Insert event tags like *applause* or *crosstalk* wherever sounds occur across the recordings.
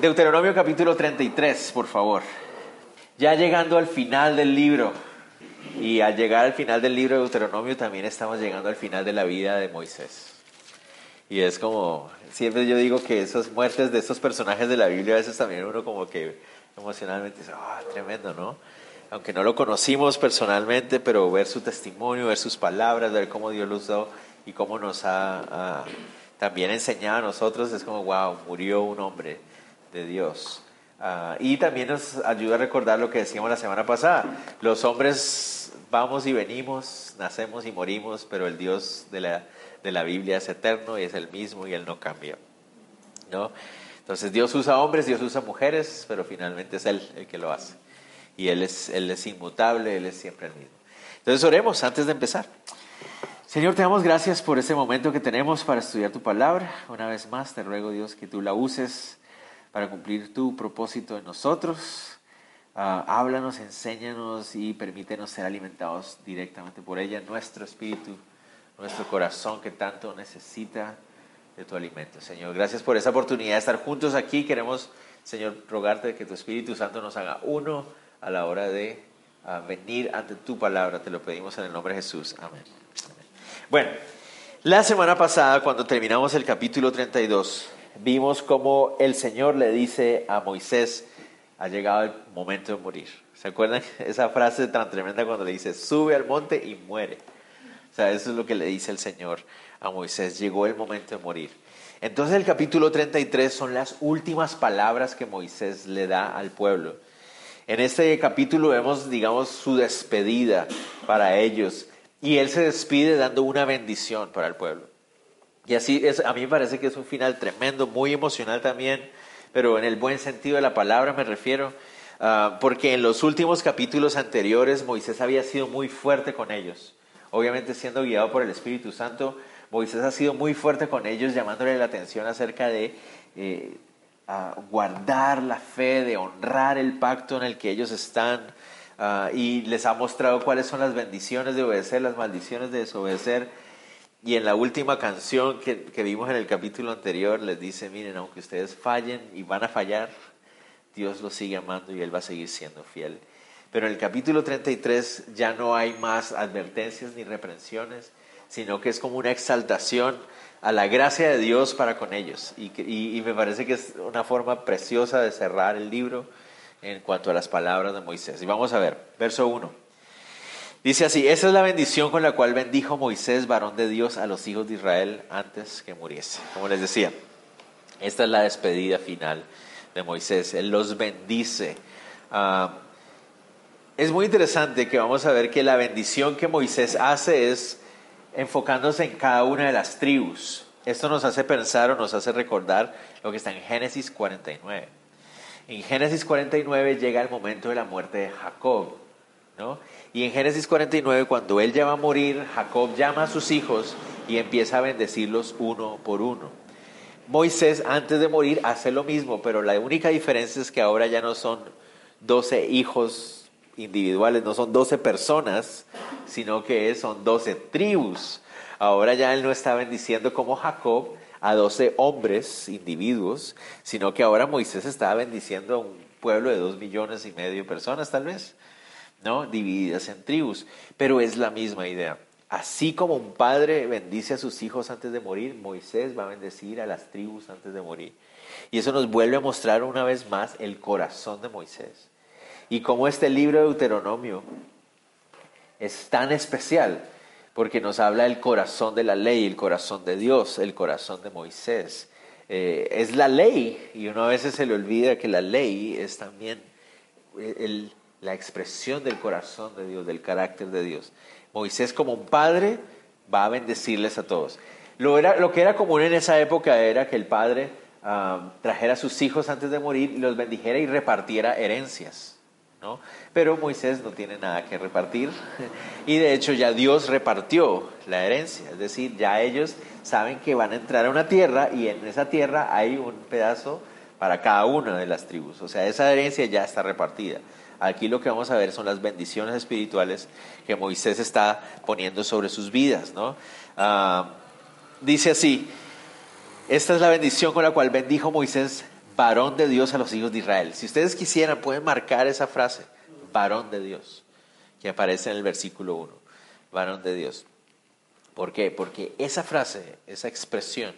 Deuteronomio capítulo 33, por favor. Ya llegando al final del libro, y al llegar al final del libro de Deuteronomio también estamos llegando al final de la vida de Moisés. Y es como, siempre yo digo que esas muertes de estos personajes de la Biblia a veces también uno como que emocionalmente dice, ah, tremendo, ¿no? Aunque no lo conocimos personalmente, pero ver su testimonio, ver sus palabras, ver cómo Dios lo usó y cómo nos ha también enseñado a nosotros, es como, wow, murió un hombre de Dios. Ah, y también nos ayuda a recordar lo que decíamos la semana pasada. Los hombres vamos y venimos, nacemos y morimos, pero el Dios de la, de la Biblia es eterno y es el mismo y Él no cambia. ¿no? Entonces Dios usa hombres, Dios usa mujeres, pero finalmente es Él el que lo hace. Y Él es, él es inmutable, Él es siempre el mismo. Entonces oremos antes de empezar. Señor, te damos gracias por ese momento que tenemos para estudiar tu palabra. Una vez más, te ruego Dios que tú la uses para cumplir tu propósito en nosotros. Ah, háblanos, enséñanos y permítenos ser alimentados directamente por ella, nuestro espíritu, nuestro corazón que tanto necesita de tu alimento. Señor, gracias por esa oportunidad de estar juntos aquí. Queremos, Señor, rogarte que tu Espíritu Santo nos haga uno a la hora de ah, venir ante tu palabra. Te lo pedimos en el nombre de Jesús. Amén. Bueno, la semana pasada, cuando terminamos el capítulo 32, vimos cómo el Señor le dice a Moisés, ha llegado el momento de morir. ¿Se acuerdan esa frase tan tremenda cuando le dice, sube al monte y muere? O sea, eso es lo que le dice el Señor a Moisés, llegó el momento de morir. Entonces el capítulo 33 son las últimas palabras que Moisés le da al pueblo. En este capítulo vemos, digamos, su despedida para ellos y él se despide dando una bendición para el pueblo. Y así es, a mí me parece que es un final tremendo, muy emocional también, pero en el buen sentido de la palabra me refiero, ah, porque en los últimos capítulos anteriores Moisés había sido muy fuerte con ellos. Obviamente siendo guiado por el Espíritu Santo, Moisés ha sido muy fuerte con ellos, llamándole la atención acerca de eh, guardar la fe, de honrar el pacto en el que ellos están, ah, y les ha mostrado cuáles son las bendiciones de obedecer, las maldiciones de desobedecer y en la última canción que, vimos en el capítulo anterior les dice, miren, aunque ustedes fallen y van a fallar, Dios los sigue amando y Él va a seguir siendo fiel. Pero en el capítulo 33 ya no hay más advertencias ni reprensiones, sino que es como una exaltación a la gracia de Dios para con ellos. Y, y me parece que es una forma preciosa de cerrar el libro en cuanto a las palabras de Moisés. Y vamos a ver, verso 1. Dice así, esa es la bendición con la cual bendijo Moisés, varón de Dios, a los hijos de Israel antes que muriese. Como les decía, esta es la despedida final de Moisés. Él los bendice. Ah, es muy interesante que vamos a ver que la bendición que Moisés hace es enfocándose en cada una de las tribus. Esto nos hace pensar o nos hace recordar lo que está en Génesis 49. En Génesis 49 llega el momento de la muerte de Jacob. ¿no? Y en Génesis 49, cuando él ya va a morir, Jacob llama a sus hijos y empieza a bendecirlos uno por uno. Moisés, antes de morir, hace lo mismo, pero la única diferencia es que ahora ya no son 12 hijos individuales, no son 12 personas, sino que son 12 tribus. Ahora ya él no está bendiciendo como Jacob a 12 hombres, individuos, sino que ahora Moisés está bendiciendo a un pueblo de dos millones y medio de personas, tal vez. ¿No? Divididas en tribus, pero es la misma idea. Así como un padre bendice a sus hijos antes de morir, Moisés va a bendecir a las tribus antes de morir. Y eso nos vuelve a mostrar una vez más el corazón de Moisés. Y cómo este libro de Deuteronomio es tan especial, porque nos habla del corazón de la ley, el corazón de Dios, el corazón de Moisés. Eh, es la ley, y uno a veces se le olvida que la ley es también el, la expresión del corazón de Dios, del carácter de Dios. Moisés como un padre va a bendecirles a todos. Lo, era, lo que era común en esa época era que el padre trajera a sus hijos antes de morir y los bendijera y repartiera herencias. ¿no? Pero Moisés no tiene nada que repartir *laughs* y de hecho ya Dios repartió la herencia, es decir, ya ellos saben que van a entrar a una tierra y en esa tierra hay un pedazo para cada una de las tribus, o sea, esa herencia ya está repartida. Aquí lo que vamos a ver son las bendiciones espirituales que Moisés está poniendo sobre sus vidas. ¿no? Ah, dice así, esta es la bendición con la cual bendijo Moisés, varón de Dios a los hijos de Israel. Si ustedes quisieran, pueden marcar esa frase, varón de Dios, que aparece en el versículo 1, varón de Dios. ¿Por qué? Porque esa frase, esa expresión,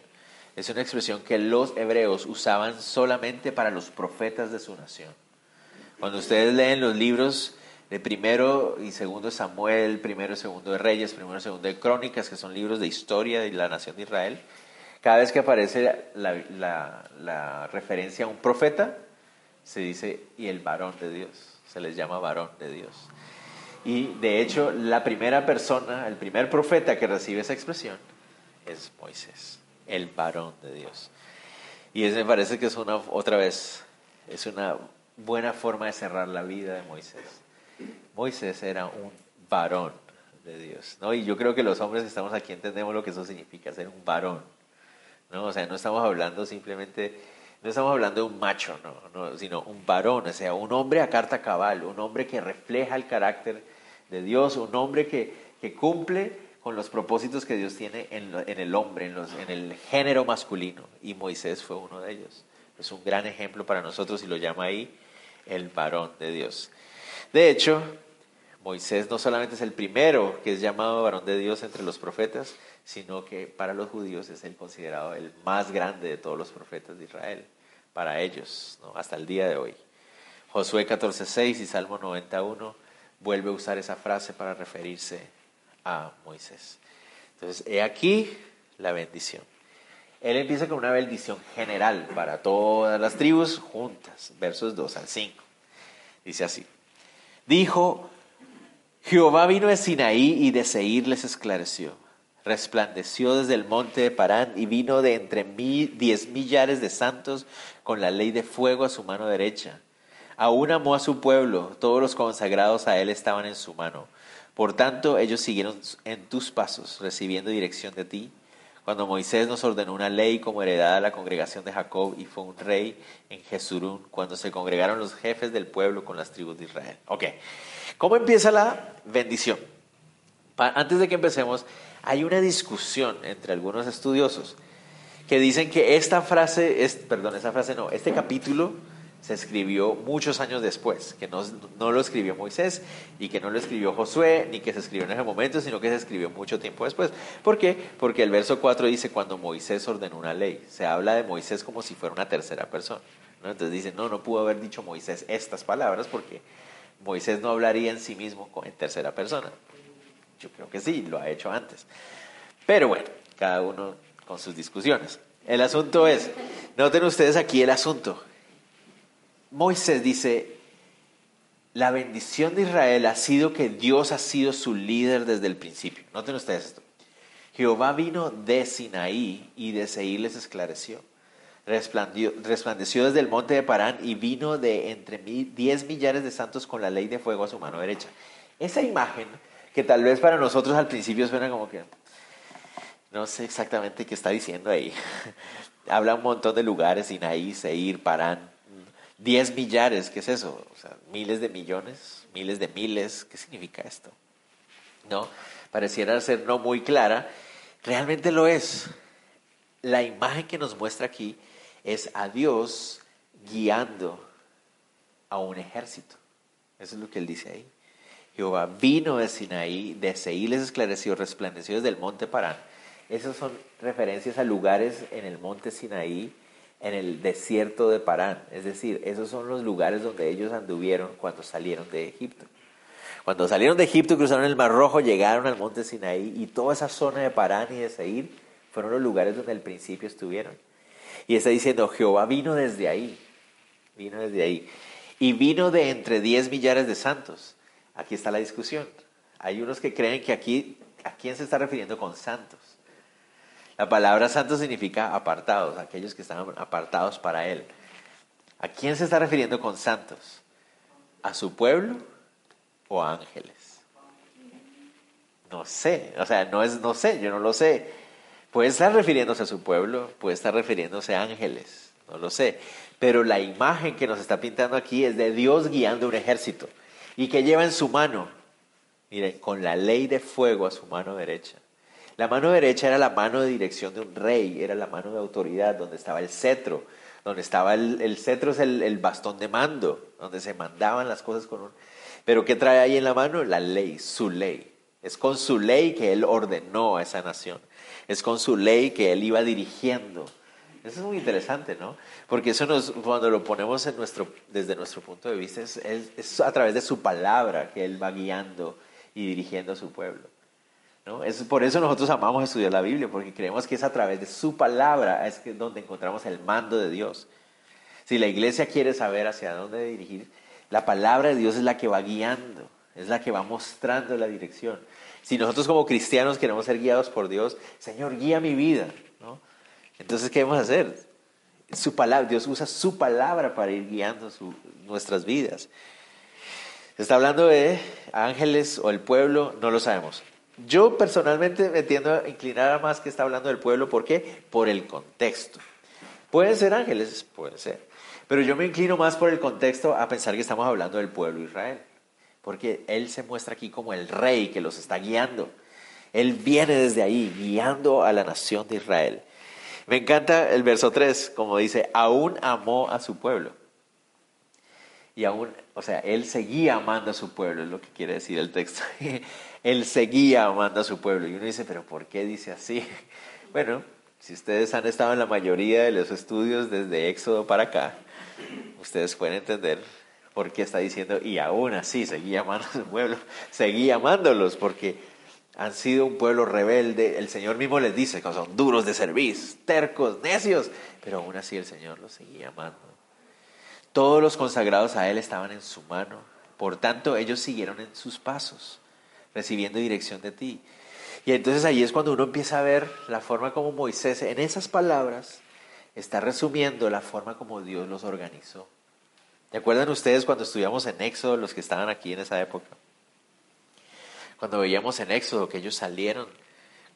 es una expresión que los hebreos usaban solamente para los profetas de su nación. Cuando ustedes leen los libros de primero y segundo Samuel, primero y segundo de Reyes, primero y segundo de Crónicas, que son libros de historia de la nación de Israel, cada vez que aparece la, referencia a un profeta, se dice, y el varón de Dios, se les llama varón de Dios. Y de hecho, la primera persona, el primer profeta que recibe esa expresión es Moisés, el varón de Dios. Y eso me parece que es una, otra vez, es una buena forma de cerrar la vida de Moisés. Moisés era un varón de Dios, ¿no? Y yo creo que los hombres que estamos aquí entendemos lo que eso significa, ser un varón, ¿no? O sea, no estamos hablando simplemente, no estamos hablando de un macho, no, sino un varón, o sea, un hombre a carta cabal, un hombre que refleja el carácter de Dios, un hombre que, que cumple con los propósitos que Dios tiene en, en el hombre, en, los, en el género masculino, y Moisés fue uno de ellos. Es un gran ejemplo para nosotros y lo llama ahí el varón de Dios. De hecho, Moisés no solamente es el primero que es llamado varón de Dios entre los profetas, sino que para los judíos es el considerado el más grande de todos los profetas de Israel, para ellos, hasta el día de hoy. Josué 14:6 y Salmo 91 vuelve a usar esa frase para referirse a Moisés. Entonces, he aquí la bendición. Él empieza con una bendición general para todas las tribus juntas, versos 2 al 5. Dice así, dijo, Jehová vino de Sinaí y de Seir les esclareció. Resplandeció desde el monte de Parán y vino de entre mí diez millares de santos con la ley de fuego a su mano derecha. Aún amó a su pueblo, todos los consagrados a él estaban en su mano. Por tanto, ellos siguieron en tus pasos, recibiendo dirección de ti cuando Moisés nos ordenó una ley como heredada a la congregación de Jacob y fue un rey en Jesurún, cuando se congregaron los jefes del pueblo con las tribus de Israel. Ok, ¿cómo empieza la bendición? Antes de que empecemos, hay una discusión entre algunos estudiosos que dicen que esta frase, es, perdón, esa frase no, este capítulo se escribió muchos años después, que no, no, lo escribió Moisés y que no lo escribió Josué, ni que se escribió en ese momento, sino que se escribió mucho tiempo después. ¿Por qué? Porque el verso 4 dice cuando Moisés ordenó una ley. Se habla de Moisés como si fuera una tercera persona. Entonces dice, no, no pudo haber dicho Moisés estas palabras porque Moisés no hablaría en sí mismo en tercera persona. Yo creo que sí, lo ha hecho antes. Pero bueno, cada uno con sus discusiones. El asunto es, noten ustedes aquí el asunto Moisés dice, la bendición de Israel ha sido que Dios ha sido su líder desde el principio. Noten ustedes esto. Jehová vino de Sinaí y de Seir les esclareció. Resplandeció desde el monte de Parán y vino de entre diez millares de santos con la ley de fuego a su mano derecha. Esa imagen, que tal vez para nosotros al principio suena como que no sé exactamente qué está diciendo ahí. *laughs* Habla un montón de lugares, Sinaí, Seir, Parán. 10 millares, ¿qué es eso? O sea, miles de millones, miles de miles, ¿qué significa esto? ¿No? Pareciera ser no muy clara, realmente lo es. La imagen que nos muestra aquí es a Dios guiando a un ejército. Eso es lo que él dice ahí. Jehová vino de Sinaí, de Seí les esclareció, resplandeció desde el monte Parán. Esas son referencias a lugares en el monte Sinaí en el desierto de Parán. Es decir, esos son los lugares donde ellos anduvieron cuando salieron de Egipto. Cuando salieron de Egipto, cruzaron el Mar Rojo, llegaron al monte Sinaí y toda esa zona de Parán y de Seir fueron los lugares donde al principio estuvieron. Y está diciendo, Jehová vino desde ahí, vino desde ahí. Y vino de entre 10 millares de santos. Aquí está la discusión. Hay unos que creen que aquí, ¿a quién se está refiriendo con santos? La palabra santo significa apartados, aquellos que estaban apartados para Él. ¿A quién se está refiriendo con santos? ¿A su pueblo o a ángeles? No sé, o sea, no es, no sé, yo no lo sé. Puede estar refiriéndose a su pueblo, puede estar refiriéndose a ángeles, no lo sé. Pero la imagen que nos está pintando aquí es de Dios guiando un ejército y que lleva en su mano, miren, con la ley de fuego a su mano derecha. La mano derecha era la mano de dirección de un rey, era la mano de autoridad, donde estaba el cetro, donde estaba el, cetro es el, bastón de mando, donde se mandaban las cosas con un... Pero ¿qué trae ahí en la mano? La ley, su ley. Es con su ley que él ordenó a esa nación. Es con su ley que él iba dirigiendo. Eso es muy interesante, ¿no? Porque eso cuando lo ponemos en nuestro, desde nuestro punto de vista, es a través de su palabra que él va guiando y dirigiendo a su pueblo. ¿No? Es, por eso nosotros amamos estudiar la Biblia, porque creemos que es a través de su palabra es donde encontramos el mando de Dios. Si la iglesia quiere saber hacia dónde dirigir, la palabra de Dios es la que va guiando, es la que va mostrando la dirección. Si nosotros como cristianos queremos ser guiados por Dios, Señor, guía mi vida. Entonces, ¿qué debemos hacer? Su palabra, Dios usa su palabra para ir guiando nuestras vidas. ¿Está hablando de ángeles o el pueblo? No lo sabemos. Yo personalmente me tiendo a inclinar a más que está hablando del pueblo. ¿Por qué? Por el contexto. Pueden ser ángeles, pueden ser. Pero yo me inclino más por el contexto a pensar que estamos hablando del pueblo de Israel. Porque Él se muestra aquí como el rey que los está guiando. Él viene desde ahí, guiando a la nación de Israel. Me encanta el verso 3, como dice, aún amó a su pueblo. Y aún, o sea, Él seguía amando a su pueblo, es lo que quiere decir el texto. *laughs* Él seguía amando a su pueblo. Y uno dice, pero ¿por qué dice así? *laughs* Bueno, si ustedes han estado en la mayoría de los estudios desde Éxodo para acá, ustedes pueden entender por qué está diciendo, y aún así seguía amando a su pueblo, seguía amándolos, porque han sido un pueblo rebelde. El Señor mismo les dice que son duros de servir, tercos, necios, pero aún así el Señor los seguía amando. Todos los consagrados a Él estaban en su mano, por tanto ellos siguieron en sus pasos recibiendo dirección de ti. Y entonces ahí es cuando uno empieza a ver la forma como Moisés, en esas palabras, está resumiendo la forma como Dios los organizó. ¿Te acuerdan ustedes cuando estudiamos en Éxodo, los que estaban aquí en esa época? Cuando veíamos en Éxodo que ellos salieron,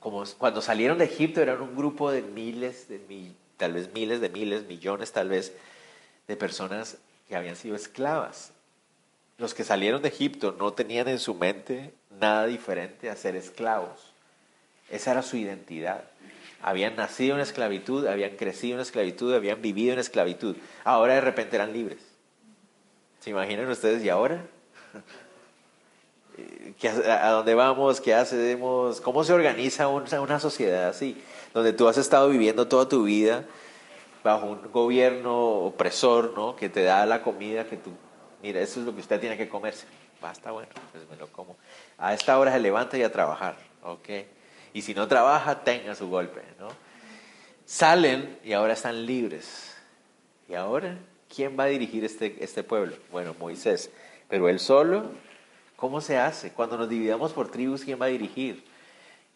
cuando salieron de Egipto eran un grupo de miles, de tal vez miles de miles, millones tal vez, de personas que habían sido esclavas. Los que salieron de Egipto no tenían en su mente nada diferente a ser esclavos. Esa era su identidad. Habían nacido en esclavitud, habían crecido en esclavitud, habían vivido en esclavitud. Ahora de repente eran libres. ¿Se imaginan ustedes y ahora? *laughs* ¿A dónde vamos? ¿Qué hacemos? ¿Cómo se organiza una sociedad así? Donde tú has estado viviendo toda tu vida bajo un gobierno opresor, ¿no? Que te da la comida que tú mira, eso es lo que usted tiene que comerse. Basta, bueno, pues me lo como. A esta hora se levanta y a trabajar, ¿ok? Y si no trabaja, tenga su golpe, ¿no? Salen y ahora están libres. ¿Y ahora quién va a dirigir este, este pueblo? Bueno, Moisés. Pero él solo, ¿cómo se hace? Cuando nos dividamos por tribus, ¿quién va a dirigir?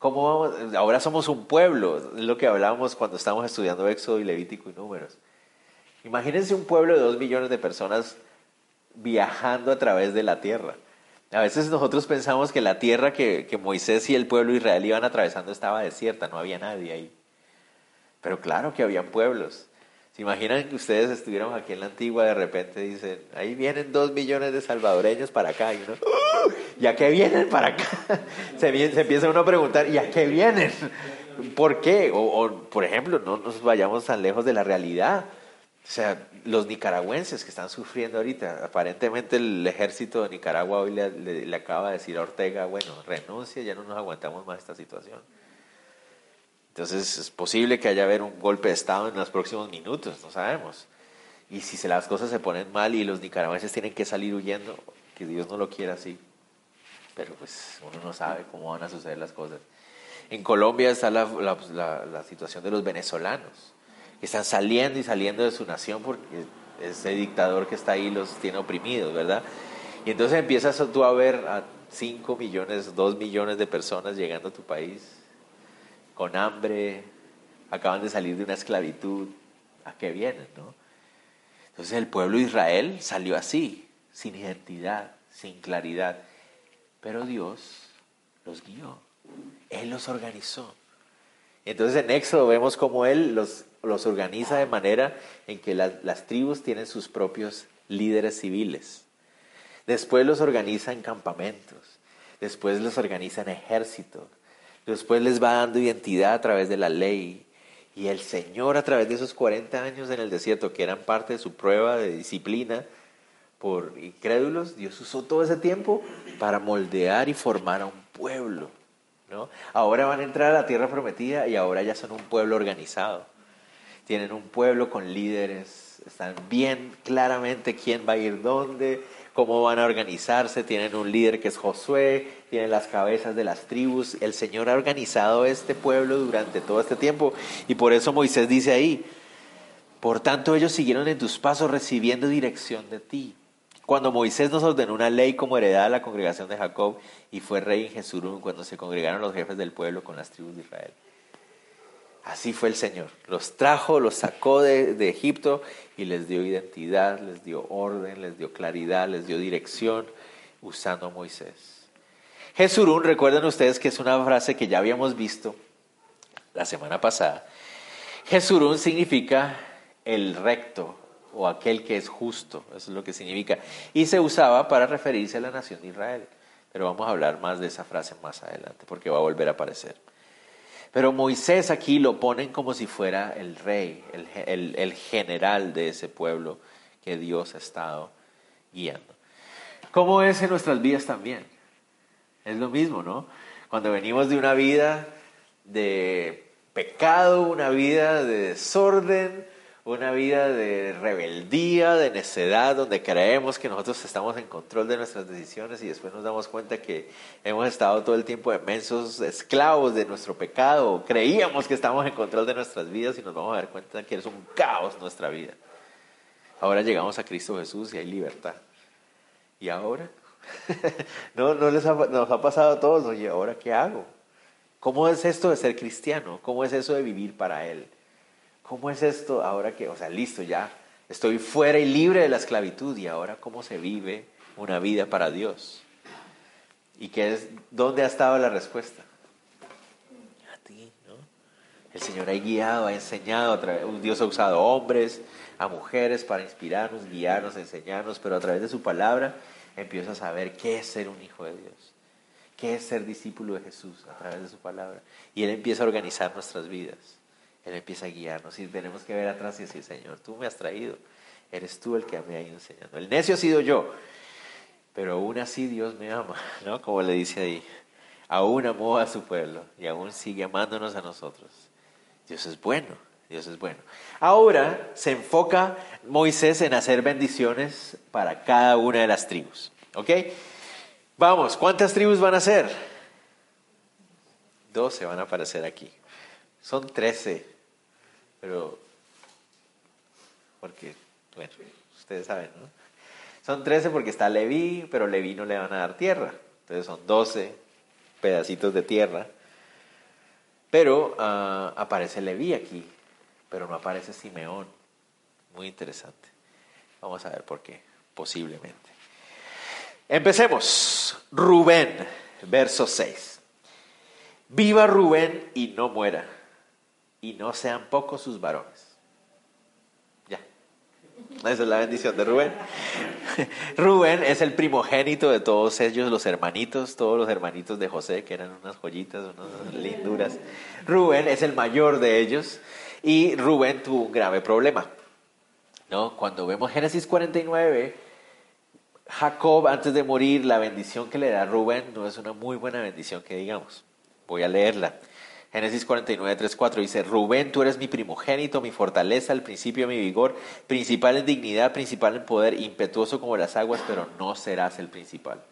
¿Cómo vamos? Ahora somos un pueblo, es lo que hablábamos cuando estábamos estudiando Éxodo y Levítico y Números. Imagínense un pueblo de dos millones de personas viajando a través de la tierra. A veces nosotros pensamos que la tierra que, Moisés y el pueblo israelí iban atravesando estaba desierta, no había nadie ahí. Pero claro que habían pueblos. ¿Se imaginan que ustedes estuvieran aquí en la antigua, de repente dicen, ahí vienen dos millones de salvadoreños para acá, ¡Oh! ¿Y a qué vienen para acá? *laughs* Se, se, empieza uno a preguntar, ¿y a qué vienen? ¿Por qué? o, por ejemplo, no nos vayamos tan lejos de la realidad. O sea, los nicaragüenses que están sufriendo ahorita, aparentemente el ejército de Nicaragua hoy le, acaba de decir a Ortega, bueno, renuncia, ya no nos aguantamos más esta situación. Entonces es posible que haya haber un golpe de Estado en los próximos minutos, no sabemos. Y si las cosas se ponen mal y los nicaragüenses tienen que salir huyendo, que Dios no lo quiera así, pero pues uno no sabe cómo van a suceder las cosas. En Colombia está la, la situación de los venezolanos que están saliendo y saliendo de su nación porque ese dictador que está ahí los tiene oprimidos, ¿verdad? Y entonces empiezas tú a ver a 5 millones, 2 millones de personas llegando a tu país con hambre, acaban de salir de una esclavitud, ¿a qué vienen, no? Entonces el pueblo de Israel salió así, sin identidad, sin claridad, pero Dios los guió, Él los organizó. Entonces en Éxodo vemos cómo Él los, los organiza de manera en que las tribus tienen sus propios líderes civiles. Después los organiza en campamentos, después los organiza en ejércitos, después les va dando identidad a través de la ley. Y el Señor a través de esos 40 años en el desierto, que eran parte de su prueba de disciplina por incrédulos, Dios usó todo ese tiempo para moldear y formar a un pueblo. ¿no? Ahora van a entrar a la tierra prometida y ahora ya son un pueblo organizado. Tienen un pueblo con líderes, están bien claramente quién va a ir dónde, cómo van a organizarse, tienen un líder que es Josué, tienen las cabezas de las tribus. El Señor ha organizado este pueblo durante todo este tiempo y por eso Moisés dice ahí, por tanto ellos siguieron en tus pasos recibiendo dirección de ti. Cuando Moisés nos ordenó una ley como heredad a la congregación de Jacob y fue rey en Jesurún cuando se congregaron los jefes del pueblo con las tribus de Israel. Así fue el Señor. Los trajo, los sacó de, Egipto y les dio identidad, les dio orden, les dio claridad, les dio dirección usando a Moisés. Jesurún, recuerden ustedes que es una frase que ya habíamos visto la semana pasada. Jesurún significa el recto o aquel que es justo, eso es lo que significa. Y se usaba para referirse a la nación de Israel. Pero vamos a hablar más de esa frase más adelante porque va a volver a aparecer. Pero Moisés aquí lo ponen como si fuera el rey, el, general de ese pueblo que Dios ha estado guiando. ¿Cómo es en nuestras vidas también? Es lo mismo, ¿no? Cuando venimos de una vida de pecado, una vida de desorden, una vida de rebeldía, de necedad, donde creemos que nosotros estamos en control de nuestras decisiones y después nos damos cuenta que hemos estado todo el tiempo inmensos esclavos de nuestro pecado. Creíamos que estamos en control de nuestras vidas y nos vamos a dar cuenta que es un caos nuestra vida. Ahora llegamos a Cristo Jesús y hay libertad. ¿Y ahora? *laughs* ¿No, no les nos ha pasado a todos? Oye, ¿ahora qué hago? ¿Cómo es esto de ser cristiano? ¿Cómo es eso de vivir para Él? ¿Cómo es esto ahora que, o sea, listo, ya estoy fuera y libre de la esclavitud y ahora cómo se vive una vida para Dios? ¿Y qué es, dónde ha estado la respuesta? A ti, ¿no? El Señor ha guiado, ha enseñado, Dios ha usado hombres, a mujeres para inspirarnos, guiarnos, enseñarnos, pero a través de su palabra empieza a saber qué es ser un hijo de Dios, qué es ser discípulo de Jesús a través de su palabra. Y Él empieza a organizar nuestras vidas. Él empieza a guiarnos y tenemos que ver atrás y decir, Señor, tú me has traído, eres tú el que me ha ido enseñando. El necio ha sido yo, pero aún así Dios me ama, *laughs* ¿no? Como le dice ahí, aún amó a su pueblo y aún sigue amándonos a nosotros. Dios es bueno, Dios es bueno. Ahora se enfoca Moisés en hacer bendiciones para cada una de las tribus, ¿ok? Vamos, ¿cuántas tribus van a ser? Doce van a aparecer aquí. Son trece, pero porque, bueno, ustedes saben, ¿no? Son trece porque está Leví, pero Leví no le van a dar tierra. Entonces son doce pedacitos de tierra. Pero ah, aparece Leví aquí, pero no aparece Simeón. Muy interesante. Vamos a ver por qué, posiblemente. Empecemos. Rubén, verso 6. Viva Rubén y no muera y no sean pocos sus varones. Ya. Esa es la bendición de Rubén. *laughs* Rubén es el primogénito de todos ellos, los hermanitos, todos los hermanitos de José, que eran unas joyitas, unas linduras. Rubén es el mayor de ellos y Rubén tuvo un grave problema. ¿no? Cuando vemos Génesis 49, Jacob antes de morir, la bendición que le da Rubén no es una muy buena bendición que digamos. Voy a leerla. Génesis 49, 3, 4 dice, Rubén, tú eres mi primogénito, mi fortaleza, el principio de mi vigor, principal en dignidad, principal en poder, impetuoso como las aguas, pero no serás el principal.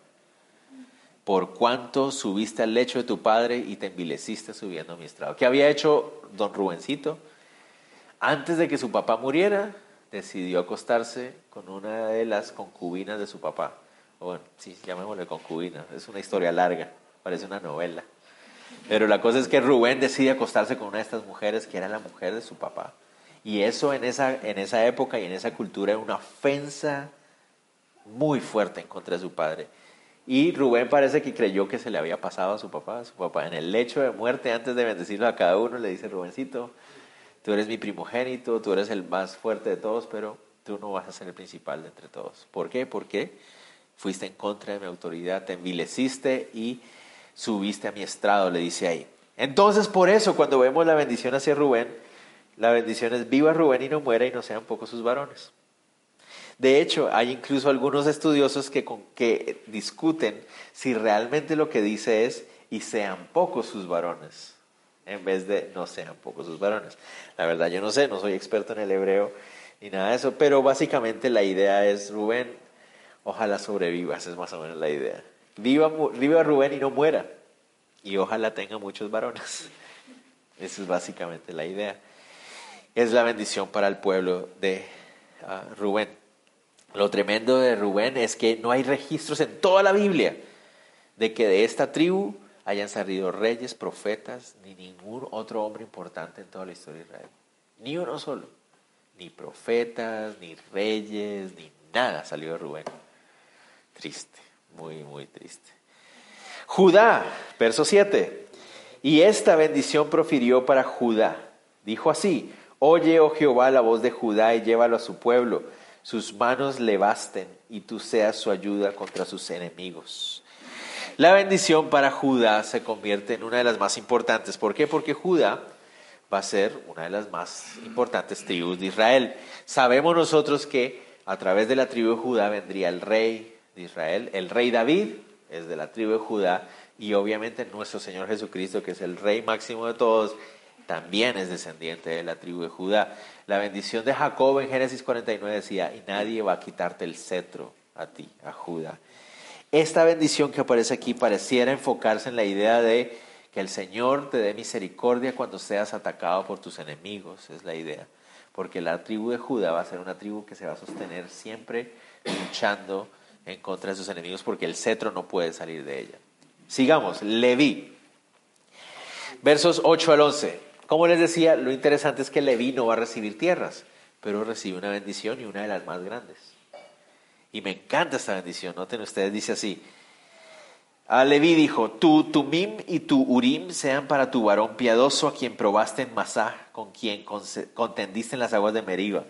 Por cuanto subiste al lecho de tu padre y te envileciste subiendo a mi estrado. ¿Qué había hecho don Rubencito? Antes de que su papá muriera, decidió acostarse con una de las concubinas de su papá. bueno, sí, llamémosle concubina, es una historia larga, parece una novela. Pero la cosa es que Rubén decide acostarse con una de estas mujeres que era la mujer de su papá. Y eso en esa, en esa época y en esa cultura era una ofensa muy fuerte en contra de su padre. Y Rubén parece que creyó que se le había pasado a su papá. Su papá en el lecho de muerte, antes de bendecirlo a cada uno, le dice, Rubencito, tú eres mi primogénito, tú eres el más fuerte de todos, pero tú no vas a ser el principal de entre todos. ¿Por qué? Porque fuiste en contra de mi autoridad, te envileciste y subiste a mi estrado, le dice ahí. Entonces, por eso, cuando vemos la bendición hacia Rubén, la bendición es viva Rubén y no muera y no sean pocos sus varones. De hecho, hay incluso algunos estudiosos que, que discuten si realmente lo que dice es y sean pocos sus varones, en vez de no sean pocos sus varones. La verdad yo no sé, no soy experto en el hebreo ni nada de eso, pero básicamente la idea es, Rubén, ojalá sobrevivas, es más o menos la idea. Viva, viva Rubén y no muera, y ojalá tenga muchos varones. *laughs* Esa es básicamente la idea. Es la bendición para el pueblo de ah, Rubén. Lo tremendo de Rubén es que no hay registros en toda la Biblia de que de esta tribu hayan salido reyes, profetas, ni ningún otro hombre importante en toda la historia de Israel. Ni uno solo. Ni profetas, ni reyes, ni nada salió de Rubén. Triste, muy, muy triste. Judá, verso 7. Y esta bendición profirió para Judá. Dijo así, Oye, oh Jehová, la voz de Judá y llévalo a su pueblo sus manos le basten y tú seas su ayuda contra sus enemigos. La bendición para Judá se convierte en una de las más importantes. ¿Por qué? Porque Judá va a ser una de las más importantes tribus de Israel. Sabemos nosotros que a través de la tribu de Judá vendría el rey Israel. El rey David es de la tribu de Judá y obviamente nuestro Señor Jesucristo, que es el rey máximo de todos, también es descendiente de la tribu de Judá. La bendición de Jacob en Génesis 49 decía, y nadie va a quitarte el cetro a ti, a Judá. Esta bendición que aparece aquí pareciera enfocarse en la idea de que el Señor te dé misericordia cuando seas atacado por tus enemigos, es la idea. Porque la tribu de Judá va a ser una tribu que se va a sostener siempre luchando en contra de sus enemigos porque el cetro no puede salir de ella. Sigamos, Leví. Versos 8 al 11. Como les decía, lo interesante es que Leví no va a recibir tierras, pero recibe una bendición y una de las más grandes. Y me encanta esta bendición. Noten ustedes, dice así. A Leví dijo, tu Tumim y tu Urim sean para tu varón piadoso a quien probaste en Masá, con quien contendiste en las aguas de Meriba,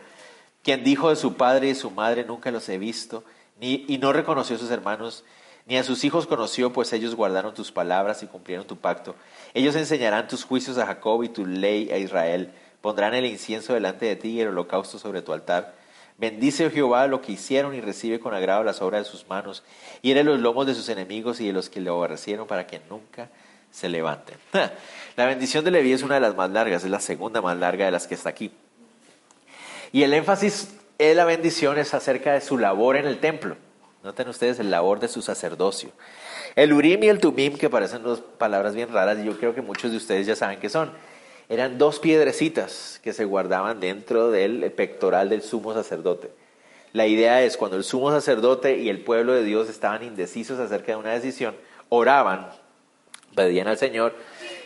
quien dijo de su padre y su madre, nunca los he visto, ni, y no reconoció a sus hermanos, ni a sus hijos conoció, pues ellos guardaron tus palabras y cumplieron tu pacto. Ellos enseñarán tus juicios a Jacob y tu ley a Israel. Pondrán el incienso delante de ti y el holocausto sobre tu altar. Bendice, oh Jehová, lo que hicieron y recibe con agrado las obras de sus manos. Hiere los lomos de sus enemigos y de los que le aborrecieron para que nunca se levanten. *laughs* La bendición de Leví es una de las más largas, es la segunda más larga de las que está aquí. Y el énfasis de la bendición es acerca de su labor en el templo. Noten ustedes el labor de su sacerdocio. El Urim y el Tumim, que parecen dos palabras bien raras, y yo creo que muchos de ustedes ya saben qué son. Eran dos piedrecitas que se guardaban dentro del pectoral del sumo sacerdote. La idea es cuando el sumo sacerdote y el pueblo de Dios estaban indecisos acerca de una decisión, oraban, pedían al Señor,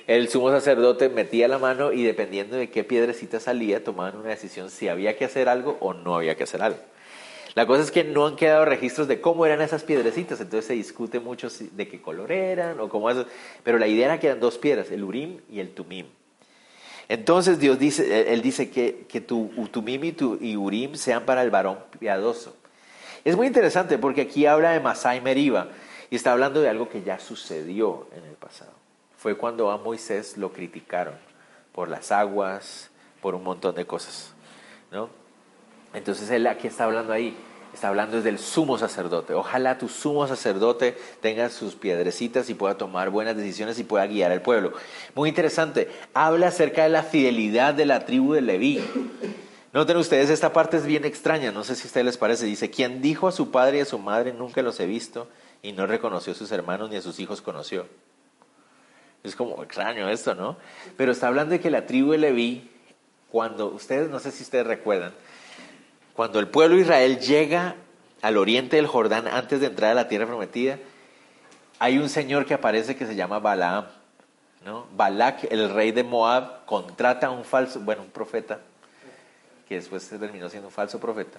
el sumo sacerdote metía la mano y dependiendo de qué piedrecita salía, tomaban una decisión si había que hacer algo o no había que hacer algo. La cosa es que no han quedado registros de cómo eran esas piedrecitas, entonces se discute mucho de qué color eran o cómo eso. Pero la idea era que eran dos piedras, el Urim y el Tumim. Entonces Dios dice, Él dice que, que tu Tumim y, tu, y Urim sean para el varón piadoso. Es muy interesante porque aquí habla de Masai Meriba y está hablando de algo que ya sucedió en el pasado. Fue cuando a Moisés lo criticaron por las aguas, por un montón de cosas. ¿no? Entonces él aquí está hablando ahí, está hablando desde el sumo sacerdote. Ojalá tu sumo sacerdote tenga sus piedrecitas y pueda tomar buenas decisiones y pueda guiar al pueblo. Muy interesante, habla acerca de la fidelidad de la tribu de Leví. Noten ustedes, esta parte es bien extraña, no sé si a ustedes les parece. Dice, quien dijo a su padre y a su madre, nunca los he visto, y no reconoció a sus hermanos ni a sus hijos conoció. Es como extraño esto, ¿no? Pero está hablando de que la tribu de Leví, cuando ustedes, no sé si ustedes recuerdan, cuando el pueblo de Israel llega al oriente del Jordán antes de entrar a la tierra prometida, hay un señor que aparece que se llama Balaam. ¿no? Balak, el rey de Moab, contrata a un falso, bueno, un profeta, que después se terminó siendo un falso profeta,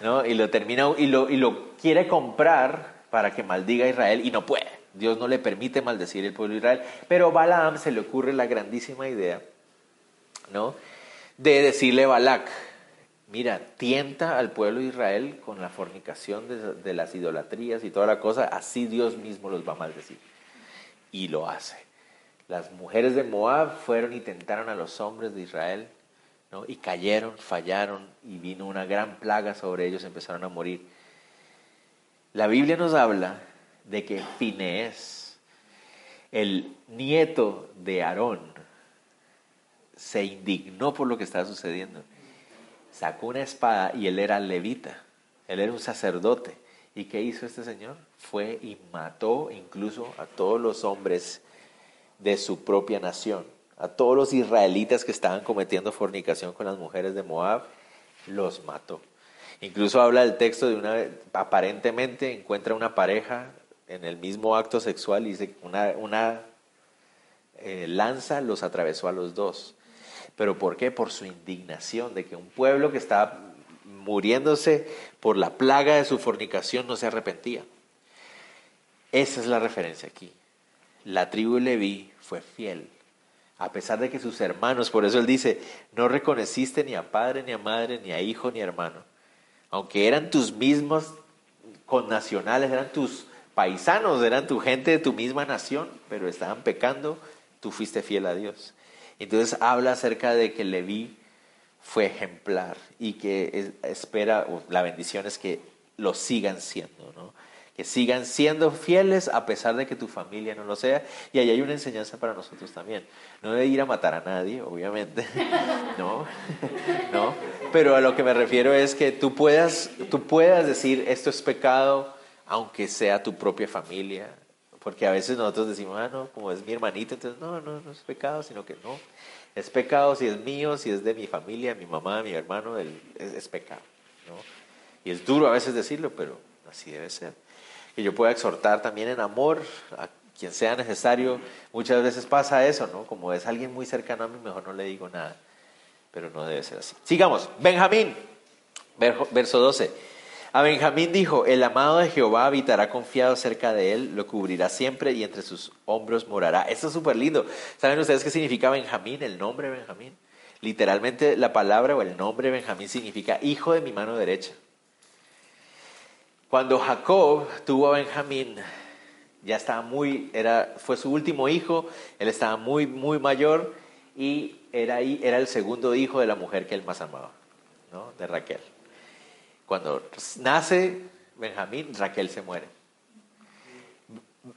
¿no? Y lo termina y lo, y lo quiere comprar para que maldiga a Israel y no puede. Dios no le permite maldecir el pueblo de Israel, pero Balaam se le ocurre la grandísima idea, ¿no? De decirle a Balak, mira, tienta al pueblo de Israel con la fornicación de, de las idolatrías y toda la cosa, así Dios mismo los va a maldecir. Y lo hace. Las mujeres de Moab fueron y tentaron a los hombres de Israel, ¿no? y cayeron, fallaron, y vino una gran plaga sobre ellos, empezaron a morir. La Biblia nos habla de que Finees, el nieto de Aarón, se indignó por lo que estaba sucediendo. Sacó una espada y él era levita, él era un sacerdote. ¿Y qué hizo este señor? Fue y mató incluso a todos los hombres de su propia nación. A todos los israelitas que estaban cometiendo fornicación con las mujeres de Moab, los mató. Incluso habla el texto de una, aparentemente encuentra una pareja en el mismo acto sexual y dice, una, una eh, lanza los atravesó a los dos. ¿Pero por qué? Por su indignación de que un pueblo que estaba muriéndose por la plaga de su fornicación no se arrepentía. Esa es la referencia aquí. La tribu Leví fue fiel, a pesar de que sus hermanos, por eso él dice, no reconociste ni a padre, ni a madre, ni a hijo, ni a hermano. Aunque eran tus mismos connacionales, eran tus paisanos, eran tu gente de tu misma nación, pero estaban pecando, tú fuiste fiel a Dios. Entonces habla acerca de que Leví fue ejemplar y que espera, la bendición es que lo sigan siendo, ¿no? que sigan siendo fieles a pesar de que tu familia no lo sea. Y ahí hay una enseñanza para nosotros también. No de ir a matar a nadie, obviamente, *laughs* no. Pero a lo que me refiero es que tú puedas, tú puedas decir esto es pecado, aunque sea tu propia familia. Porque a veces nosotros decimos, ah, no, como es mi hermanito, entonces no, no, no es pecado, sino que no. Es pecado si es mío, si es de mi familia, mi mamá, mi hermano, es, es pecado. ¿no? Y es duro a veces decirlo, pero así debe ser que yo pueda exhortar también en amor a quien sea necesario. Muchas veces pasa eso, ¿no? Como es alguien muy cercano a mí, mejor no le digo nada. Pero no debe ser así. Sigamos. Benjamín, verso 12. A Benjamín dijo, el amado de Jehová habitará confiado cerca de él, lo cubrirá siempre y entre sus hombros morará. Esto es súper lindo. ¿Saben ustedes qué significa Benjamín, el nombre Benjamín? Literalmente la palabra o el nombre Benjamín significa hijo de mi mano derecha. Cuando Jacob tuvo a Benjamín, ya estaba muy, era, fue su último hijo, él estaba muy, muy mayor y era, era el segundo hijo de la mujer que él más amaba, ¿no? de Raquel. Cuando nace Benjamín, Raquel se muere.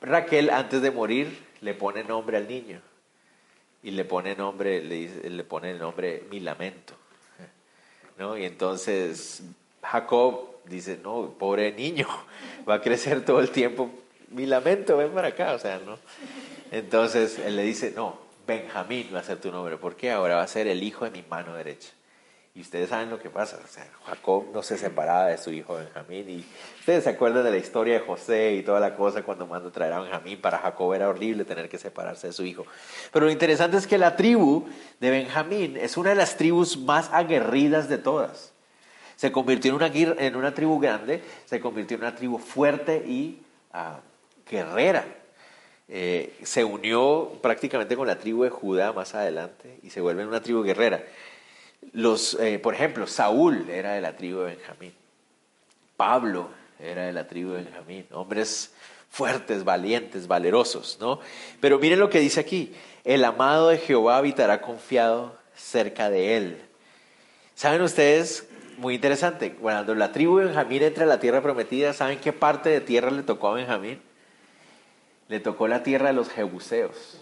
Raquel, antes de morir, le pone nombre al niño y le pone nombre, le, le pone el nombre mi lamento. ¿no? Y entonces Jacob dice, no, pobre niño, va a crecer todo el tiempo. Mi lamento, ven para acá, o sea, ¿no? Entonces él le dice, no, Benjamín va a ser tu nombre, porque ahora va a ser el hijo de mi mano derecha. Y ustedes saben lo que pasa, o sea, Jacob no se separaba de su hijo Benjamín. Y ustedes se acuerdan de la historia de José y toda la cosa cuando mandó traer a Benjamín. Para Jacob era horrible tener que separarse de su hijo. Pero lo interesante es que la tribu de Benjamín es una de las tribus más aguerridas de todas. Se convirtió en una, en una tribu grande, se convirtió en una tribu fuerte y ah, guerrera. Eh, se unió prácticamente con la tribu de Judá más adelante y se vuelve una tribu guerrera. Los, eh, por ejemplo, Saúl era de la tribu de Benjamín. Pablo era de la tribu de Benjamín. Hombres fuertes, valientes, valerosos, ¿no? Pero miren lo que dice aquí. El amado de Jehová habitará confiado cerca de él. ¿Saben ustedes muy interesante. Cuando la tribu de Benjamín entra a la tierra prometida, ¿saben qué parte de tierra le tocó a Benjamín? Le tocó la tierra de los Jebuseos.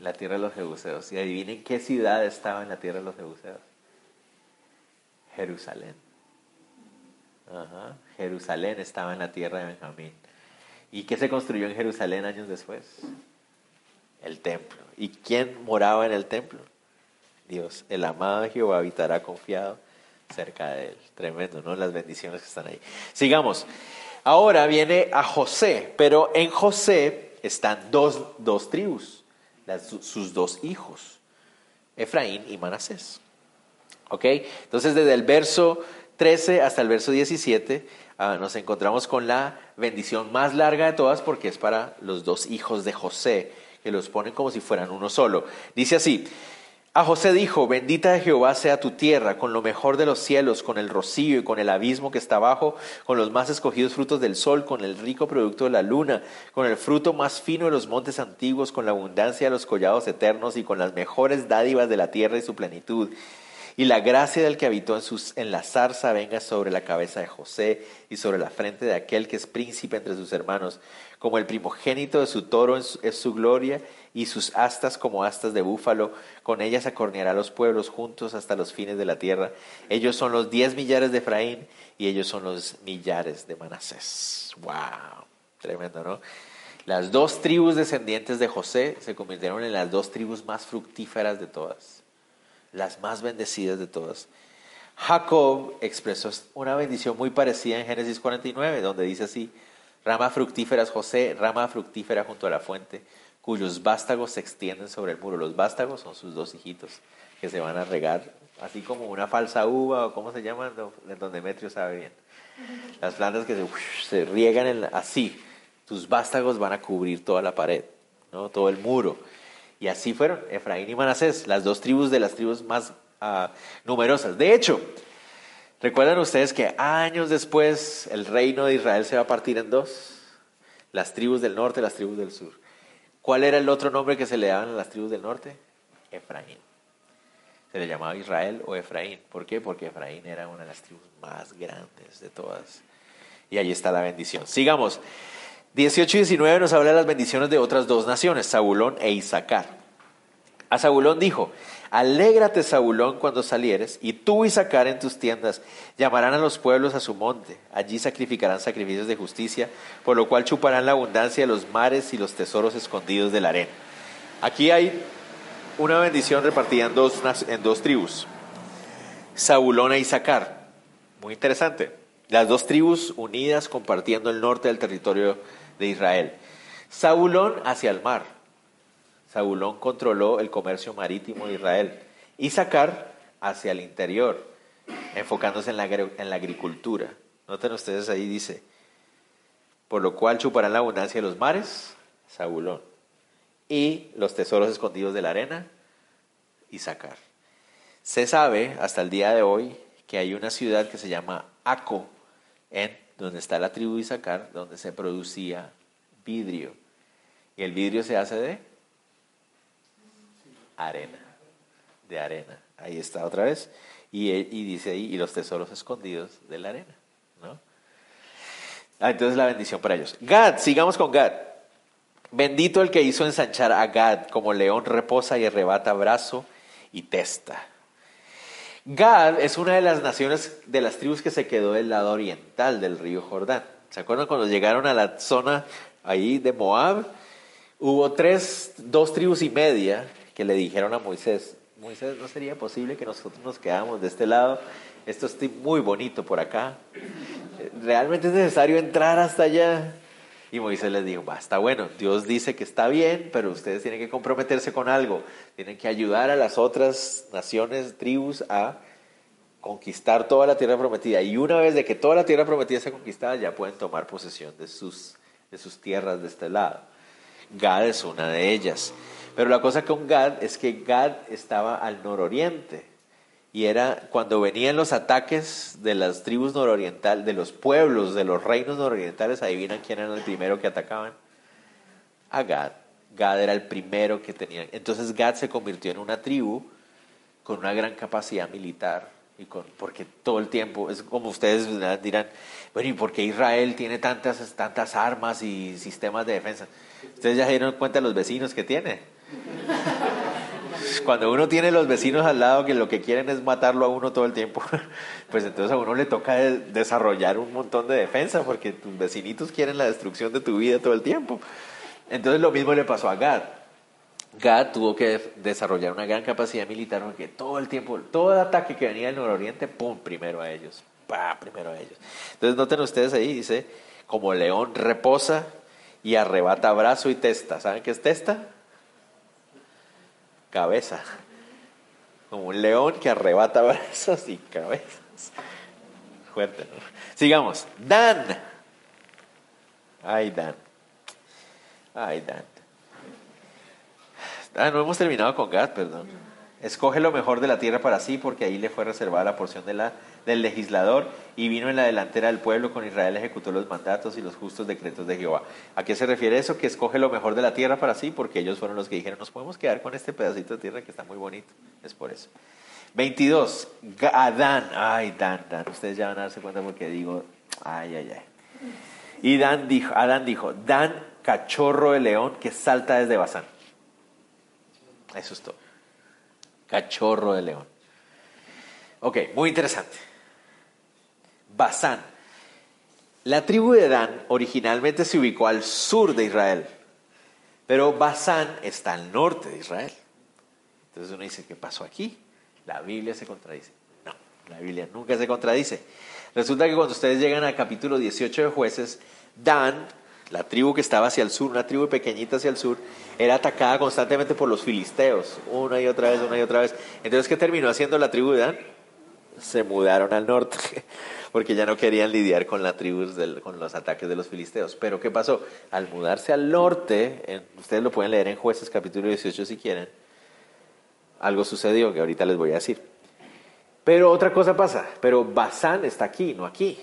La tierra de los Jebuseos. Y adivinen qué ciudad estaba en la tierra de los Jebuseos. Jerusalén. Jerusalén estaba en la tierra de Benjamín. ¿Y qué se construyó en Jerusalén años después? El templo. ¿Y quién moraba en el templo? Dios. El amado de Jehová habitará confiado cerca de él. Tremendo, ¿no? Las bendiciones que están ahí. Sigamos. Ahora viene a José, pero en José están dos, dos tribus. sus dos hijos, Efraín y Manasés. ¿Ok? Entonces desde el verso 13 hasta el verso 17 ah, nos encontramos con la bendición más larga de todas porque es para los dos hijos de José, que los ponen como si fueran uno solo. Dice así, a José dijo, bendita de Jehová sea tu tierra, con lo mejor de los cielos, con el rocío y con el abismo que está abajo, con los más escogidos frutos del sol, con el rico producto de la luna, con el fruto más fino de los montes antiguos, con la abundancia de los collados eternos y con las mejores dádivas de la tierra y su plenitud. Y la gracia del que habitó en, en la zarza venga sobre la cabeza de José y sobre la frente de aquel que es príncipe entre sus hermanos, como el primogénito de su toro es su, gloria y sus astas como astas de búfalo, con ellas acorneará los pueblos juntos hasta los fines de la tierra. Ellos son los diez millares de Efraín y ellos son los millares de Manasés. ¡Wow! Tremendo, ¿no? Las dos tribus descendientes de José se convirtieron en las dos tribus más fructíferas de todas las más bendecidas de todas. Jacob expresó una bendición muy parecida en Génesis 49, donde dice así, rama fructífera es José, rama fructífera junto a la fuente, cuyos vástagos se extienden sobre el muro. Los vástagos son sus dos hijitos que se van a regar, así como una falsa uva o cómo se llama, donde Demetrio sabe bien. Las plantas que se, riegan así, tus vástagos van a cubrir toda la pared, ¿no? todo el muro. Y así fueron Efraín y Manasés, las dos tribus de las tribus más ah, numerosas. De hecho, recuerdan ustedes que años después el reino de Israel se va a partir en dos, las tribus del norte y las tribus del sur. ¿Cuál era el otro nombre que se le daban a las tribus del norte? Efraín. Se le llamaba Israel o Efraín. ¿Por qué? Porque Efraín era una de las tribus más grandes de todas. Y ahí está la bendición. Sigamos. 18 y 19 nos habla de las bendiciones de otras dos naciones, Zabulón e Isaacar. A Zabulón dijo, Alégrate, Zabulón, cuando salieres, y tú, Isaacar, en tus tiendas. Llamarán a los pueblos a su monte. Allí sacrificarán sacrificios de justicia, por lo cual chuparán la abundancia de los mares y los tesoros escondidos de la arena. Aquí hay una bendición repartida en dos, en dos tribus. Zabulón e Isaacar. Muy interesante. Las dos tribus unidas compartiendo el norte del territorio de Israel. Saulón hacia el mar. Saulón controló el comercio marítimo de Israel. Y Sacar hacia el interior, enfocándose en la, agricultura. Noten ustedes ahí dice, por lo cual chuparán la abundancia de los mares, Saulón, y los tesoros escondidos de la arena, Isaacar. Se sabe hasta el día de hoy que hay una ciudad que se llama Aco, en donde está la tribu Isaacar, donde se producía vidrio. Y el vidrio se hace de arena, de arena. Ahí está otra vez. Y, dice ahí, y los tesoros escondidos de la arena. ¿no? Ah, entonces la bendición para ellos. Gad, sigamos con Gad. Bendito el que hizo ensanchar a Gad, como león reposa y arrebata brazo y testa. Gad es una de las naciones de las tribus que se quedó del lado oriental del río Jordán. ¿Se acuerdan cuando llegaron a la zona ahí de Moab? Hubo tres, dos tribus y media que le dijeron a Moisés, Moisés, ¿no sería posible que nosotros nos quedamos de este lado? Esto está muy bonito por acá. ¿Realmente es necesario entrar hasta allá? Y Moisés les dijo, está bueno, Dios dice que está bien, pero ustedes tienen que comprometerse con algo, tienen que ayudar a las otras naciones, tribus, a conquistar toda la tierra prometida. Y una vez de que toda la tierra prometida sea conquistada, ya pueden tomar posesión de sus, de sus tierras de este lado. Gad es una de ellas. Pero la cosa con Gad es que Gad estaba al nororiente y era cuando venían los ataques de las tribus nororientales, de los pueblos, de los reinos nororientales, adivinan quién era el primero que atacaban. A Gad. Gad era el primero que tenían. Entonces Gad se convirtió en una tribu con una gran capacidad militar. Y con, porque todo el tiempo, es como ustedes dirán, bueno, ¿y por qué Israel tiene tantas, tantas armas y sistemas de defensa? Ustedes ya se dieron cuenta de los vecinos que tiene. Cuando uno tiene los vecinos al lado que lo que quieren es matarlo a uno todo el tiempo, *laughs* pues entonces a uno le toca desarrollar un montón de defensa porque tus vecinitos quieren la destrucción de tu vida todo el tiempo. Entonces lo mismo le pasó a Gad. Gad tuvo que desarrollar una gran capacidad militar porque todo el tiempo, todo ataque que venía del nororiente, ¡pum! Primero a ellos. ¡Pah! Primero a ellos. Entonces noten ustedes ahí, dice, como león reposa y arrebata brazo y testa. ¿Saben qué es testa? Cabeza. Como un león que arrebata *laughs* brazos y cabezas. Fuerte, ¿no? Sigamos. Dan. Ay, Dan. Ay, Dan. Ah, no hemos terminado con Gad, perdón. Escoge lo mejor de la tierra para sí, porque ahí le fue reservada la porción del legislador, y vino en la delantera del pueblo, con Israel ejecutó los mandatos y los justos decretos de Jehová. ¿A qué se refiere eso? Que escoge lo mejor de la tierra para sí, porque ellos fueron los que dijeron, nos podemos quedar con este pedacito de tierra que está muy bonito. Es por eso. 22. Adán. Ay, Dan, Dan. Ustedes ya van a darse cuenta porque digo, ay, ay, ay. Y Dan dijo, Adán dijo, Dan, cachorro de león que salta desde Bazán. Eso es todo. Cachorro de león. Ok, muy interesante. Basán. La tribu de Dan originalmente se ubicó al sur de Israel, pero Basán está al norte de Israel. Entonces uno dice, ¿qué pasó aquí? La Biblia se contradice. No, la Biblia nunca se contradice. Resulta que cuando ustedes llegan al capítulo 18 de jueces, Dan la tribu que estaba hacia el sur, una tribu pequeñita hacia el sur, era atacada constantemente por los filisteos, una y otra vez, una y otra vez. Entonces, ¿qué terminó haciendo la tribu de Dan? Se mudaron al norte, *laughs* porque ya no querían lidiar con la tribu, con los ataques de los filisteos. Pero, ¿qué pasó? Al mudarse al norte, ustedes lo pueden leer en Jueces capítulo 18 si quieren, algo sucedió que ahorita les voy a decir. Pero otra cosa pasa, pero Basán está aquí, no aquí.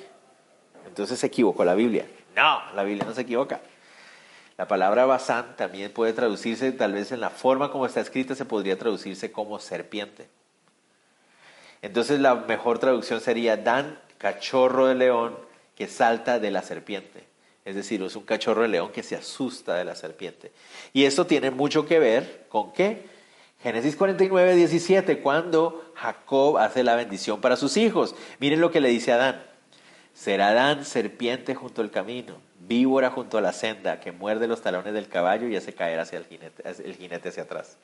Entonces se equivocó la Biblia. No, la Biblia no se equivoca. La palabra basán también puede traducirse, tal vez en la forma como está escrita, se podría traducirse como serpiente. Entonces la mejor traducción sería Dan, cachorro de león que salta de la serpiente. Es decir, es un cachorro de león que se asusta de la serpiente. Y esto tiene mucho que ver con qué? Génesis 49, 17, cuando Jacob hace la bendición para sus hijos. Miren lo que le dice a Adán. Será Adán serpiente junto al camino, víbora junto a la senda, que muerde los talones del caballo y hace caer hacia el jinete, el jinete hacia atrás.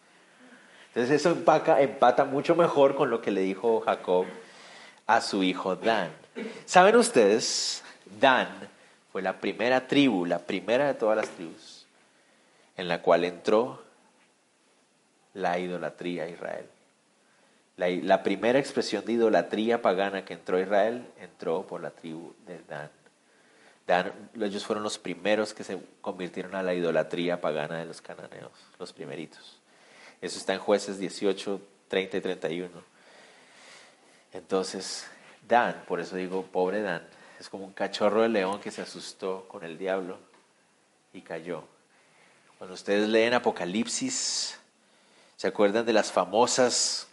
Entonces eso empaca, empata mucho mejor con lo que le dijo Jacob a su hijo Dan. ¿Saben ustedes? Dan fue la primera tribu, la primera de todas las tribus, en la cual entró la idolatría a Israel. La, primera expresión de idolatría pagana que entró a Israel entró por la tribu de Dan. Dan. Ellos fueron los primeros que se convirtieron a la idolatría pagana de los cananeos, los primeritos. Eso está en jueces 18, 30 y 31. Entonces, Dan, por eso digo, pobre Dan, es como un cachorro de león que se asustó con el diablo y cayó. Cuando ustedes leen Apocalipsis, ¿se acuerdan de las famosas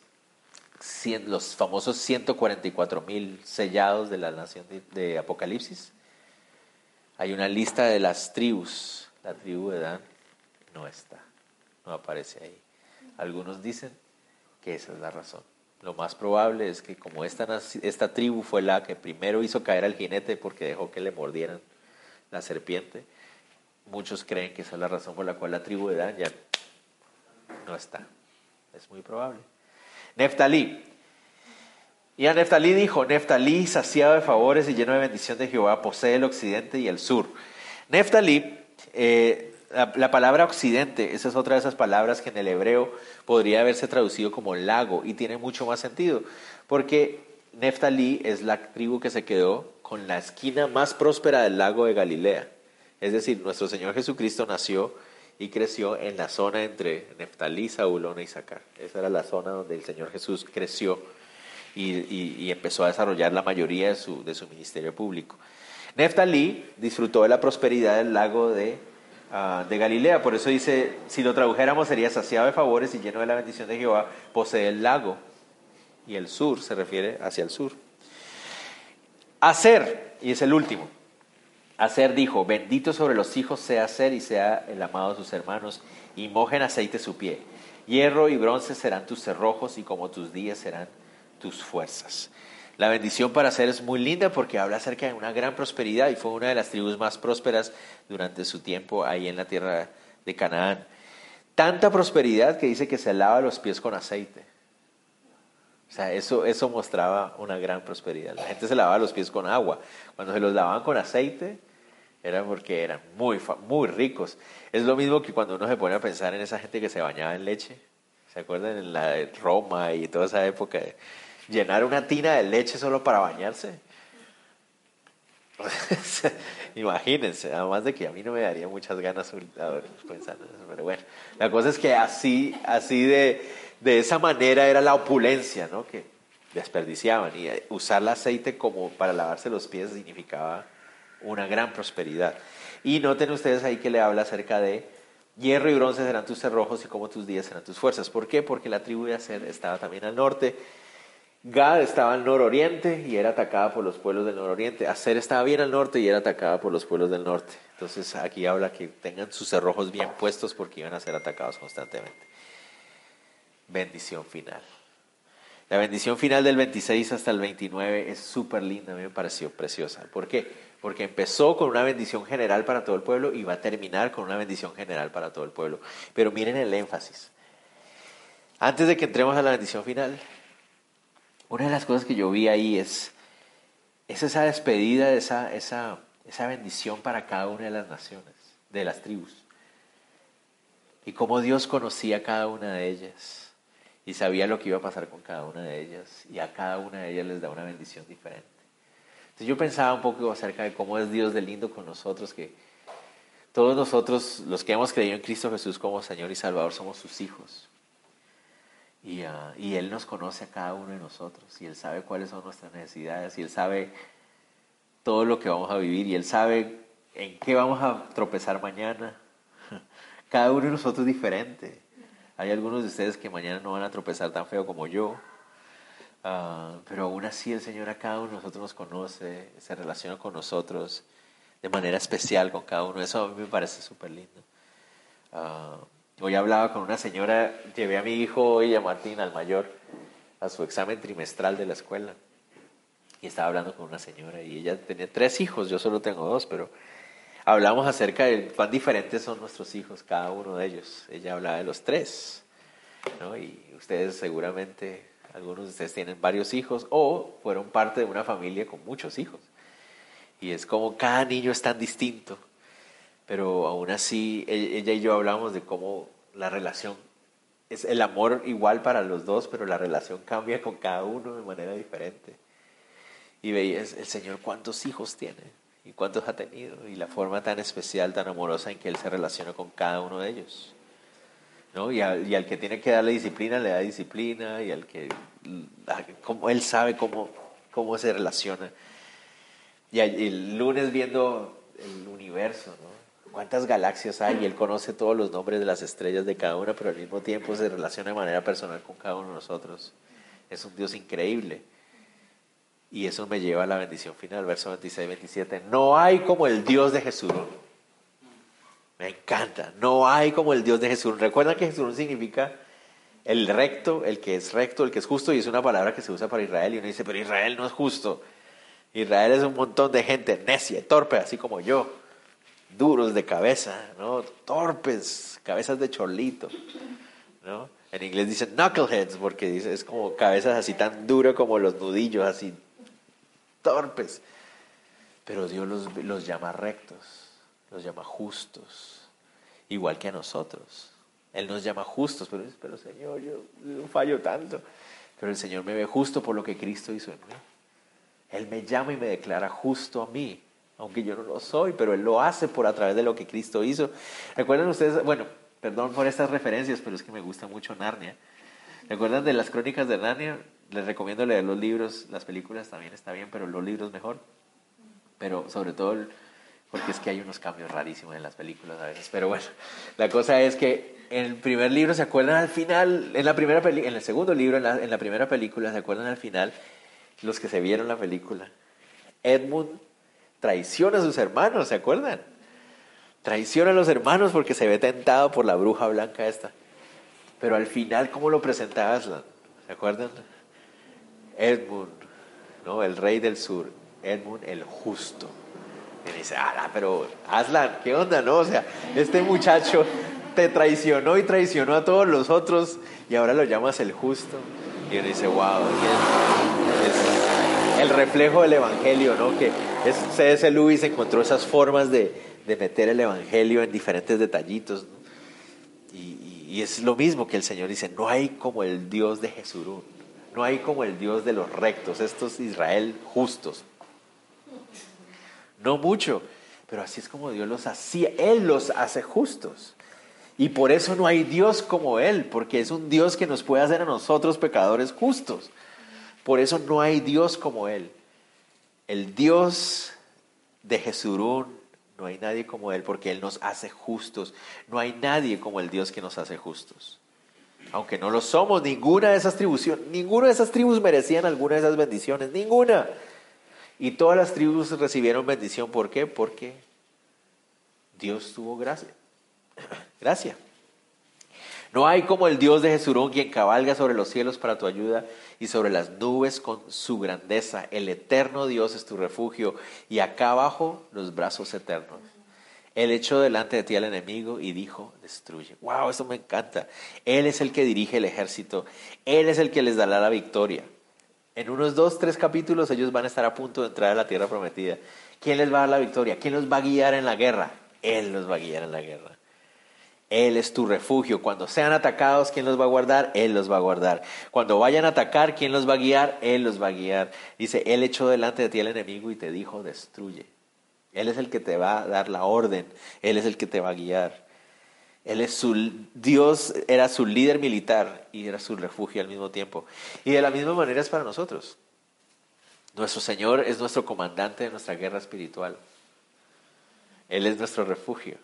los famosos 144 mil sellados de la nación de, Apocalipsis. Hay una lista de las tribus. La tribu de Dan no está, no aparece ahí. Algunos dicen que esa es la razón. Lo más probable es que como esta, esta tribu fue la que primero hizo caer al jinete porque dejó que le mordieran la serpiente, muchos creen que esa es la razón por la cual la tribu de Dan ya no está. Es muy probable. Neftalí. Y a Neftalí dijo, Neftalí, saciado de favores y lleno de bendición de Jehová, posee el occidente y el sur. Neftalí, eh, la, palabra occidente, esa es otra de esas palabras que en el hebreo podría haberse traducido como lago y tiene mucho más sentido, porque Neftalí es la tribu que se quedó con la esquina más próspera del lago de Galilea. Es decir, nuestro Señor Jesucristo nació y creció en la zona entre Neftalí, Zabulón y Sacar. Esa era la zona donde el Señor Jesús creció y, empezó a desarrollar la mayoría de su, de su ministerio público. Neftalí disfrutó de la prosperidad del lago de, ah, de Galilea, por eso dice, si lo tradujéramos sería saciado de favores y lleno de la bendición de Jehová, posee el lago. Y el sur se refiere hacia el sur. Hacer, y es el último, Hacer dijo, bendito sobre los hijos sea ser y sea el amado de sus hermanos, y mojen aceite su pie. Hierro y bronce serán tus cerrojos y como tus días serán tus fuerzas. La bendición para ser es muy linda porque habla acerca de una gran prosperidad y fue una de las tribus más prósperas durante su tiempo ahí en la tierra de Canaán. Tanta prosperidad que dice que se lava los pies con aceite. O sea, eso, eso mostraba una gran prosperidad. La gente se lavaba los pies con agua. Cuando se los lavaban con aceite, era porque eran muy, muy ricos. Es lo mismo que cuando uno se pone a pensar en esa gente que se bañaba en leche. ¿Se acuerdan en la de Roma y toda esa época? Llenar una tina de leche solo para bañarse. *laughs* Imagínense, además de que a mí no me daría muchas ganas pensar eso, pero bueno, la cosa es que así, así de, de esa manera era la opulencia, ¿no? Que desperdiciaban y usar el aceite como para lavarse los pies significaba una gran prosperidad. Y noten ustedes ahí que le habla acerca de hierro y bronce serán tus cerrojos y como tus días serán tus fuerzas. ¿Por qué? Porque la tribu de Aser estaba también al norte Gad estaba al nororiente y era atacada por los pueblos del nororiente. Aser estaba bien al norte y era atacada por los pueblos del norte. Entonces aquí habla que tengan sus cerrojos bien puestos porque iban a ser atacados constantemente. Bendición final. La bendición final del 26 hasta el 29 es súper linda, a mí me pareció preciosa. ¿Por qué? Porque empezó con una bendición general para todo el pueblo y va a terminar con una bendición general para todo el pueblo. Pero miren el énfasis. Antes de que entremos a la bendición final, una de las cosas que yo vi ahí es, esa despedida, esa, esa, esa bendición para cada una de las naciones, de las tribus. Y cómo Dios conocía a cada una de ellas y sabía lo que iba a pasar con cada una de ellas y a cada una de ellas les da una bendición diferente. Yo pensaba un poco acerca de cómo es Dios de lindo con nosotros, que todos nosotros, los que hemos creído en Cristo Jesús como Señor y Salvador, somos sus hijos. Ah, y, Él nos conoce a cada uno de nosotros y Él sabe cuáles son nuestras necesidades y Él sabe todo lo que vamos a vivir y Él sabe en qué vamos a tropezar mañana. *laughs* Cada uno de nosotros es diferente. Hay algunos de ustedes que mañana no van a tropezar tan feo como yo, ah, pero aún así el Señor a cada uno de nosotros nos conoce, se relaciona con nosotros de manera especial con cada uno. Eso a mí me parece súper lindo. Ah, Hoy hablaba con una señora, llevé a mi hijo hoy, a Martín, al mayor, a su examen trimestral de la escuela. Y estaba hablando con una señora y ella tenía tres hijos, yo solo tengo dos, pero hablamos acerca de cuán diferentes son nuestros hijos, cada uno de ellos. Ella hablaba de los tres, ¿no? Y ustedes seguramente, algunos de ustedes tienen varios hijos o fueron parte de una familia con muchos hijos. Y es como cada niño es tan distinto pero aún así e-, ella y yo hablamos de cómo la relación es el amor igual para los dos, pero la relación cambia con cada uno de manera diferente. Y veías el Señor cuántos hijos tiene y cuántos ha tenido y la forma tan especial, tan amorosa en que Él se relaciona con cada uno de ellos. ¿No? Y, y al que tiene que darle disciplina, le da disciplina y al que como Él sabe cómo, cómo se relaciona. Y el lunes viendo el universo, ¿no? cuántas galaxias hay y Él conoce todos los nombres de las estrellas de cada una, pero al mismo tiempo se relaciona de manera personal con cada uno de nosotros. Es un Dios increíble. Y eso me lleva a la bendición final, verso 26 27. No hay como el Dios de Jesús. Me encanta. No hay como el Dios de Jesús. Recuerda que Jesús significa el recto, el que es recto, el que es justo, y es una palabra que se usa para Israel. Y uno dice, pero Israel no es justo. Israel es un montón de gente necia, torpe, así como yo duros de cabeza, ¿no? Torpes, cabezas de cholito, ¿no? En inglés dicen knuckleheads porque es como cabezas así tan duras como los nudillos, así torpes. Pero Dios los llama rectos, los llama justos, igual que a nosotros. Él nos llama justos, pero, pero Señor, yo, yo fallo tanto. Pero el Señor me ve justo por lo que Cristo hizo en mí. Él me llama y me declara justo a mí aunque yo no lo soy, pero Él lo hace por a través de lo que Cristo hizo. ¿Recuerdan ustedes? Bueno, perdón por estas referencias, pero es que me gusta mucho Narnia. ¿Recuerdan de las crónicas de Narnia? Les recomiendo leer los libros, las películas también está bien, pero los libros mejor. Pero sobre todo porque es que hay unos cambios rarísimos en las películas a veces. Pero bueno, la cosa es que en el primer libro, ¿se acuerdan al final? En, la primera en el segundo libro, en la, en la primera película, ¿se acuerdan al final? Los que se vieron la película. Edmund traiciona a sus hermanos, ¿se acuerdan? Traiciona a los hermanos porque se ve tentado por la bruja blanca esta. Pero al final, ¿cómo lo presenta Aslan? ¿Se acuerdan? Edmund, ¿no? El rey del sur. Edmund el justo. Y dice, ah, pero Aslan, ¿qué onda, no? O sea, este muchacho te traicionó y traicionó a todos los otros y ahora lo llamas el justo. Y uno dice, wow, es el reflejo del evangelio, ¿no? Que C.S. Lewis encontró esas formas de, meter el Evangelio en diferentes detallitos. Y, Y es lo mismo que el Señor dice, no hay como el Dios de Jesurún, no hay como el Dios de los rectos, estos Israel justos. No mucho, pero así es como Dios los hacía, Él los hace justos. Y por eso no hay Dios como Él, porque es un Dios que nos puede hacer a nosotros pecadores justos. Por eso no hay Dios como Él. El Dios de Jesurún, no hay nadie como Él, porque Él nos hace justos. No hay nadie como el Dios que nos hace justos. Aunque no lo somos, ninguna de esas tribus, ninguna de esas tribus merecían alguna de esas bendiciones, ninguna. Y todas las tribus recibieron bendición, ¿por qué? Porque Dios tuvo gracia. *clears throat* Gracias. No hay como el Dios de Jesurón quien cabalga sobre los cielos para tu ayuda y sobre las nubes con su grandeza. El eterno Dios es tu refugio y acá abajo los brazos eternos. Él echó delante de ti al enemigo y dijo, destruye. Wow, eso me encanta. Él es el que dirige el ejército. Él es el que les dará la victoria. En unos dos, tres capítulos ellos van a estar a punto de entrar a la tierra prometida. ¿Quién les va a dar la victoria? ¿Quién los va a guiar en la guerra? Él los va a guiar en la guerra. Él es tu refugio. Cuando sean atacados, ¿quién los va a guardar? Él los va a guardar. Cuando vayan a atacar, ¿quién los va a guiar? Él los va a guiar. Dice, Él echó delante de ti al enemigo y te dijo, destruye. Él es el que te va a dar la orden. Él es el que te va a guiar. Él es su Dios, era su líder militar y era su refugio al mismo tiempo. Y de la misma manera es para nosotros. Nuestro Señor es nuestro comandante de nuestra guerra espiritual. Él es nuestro refugio.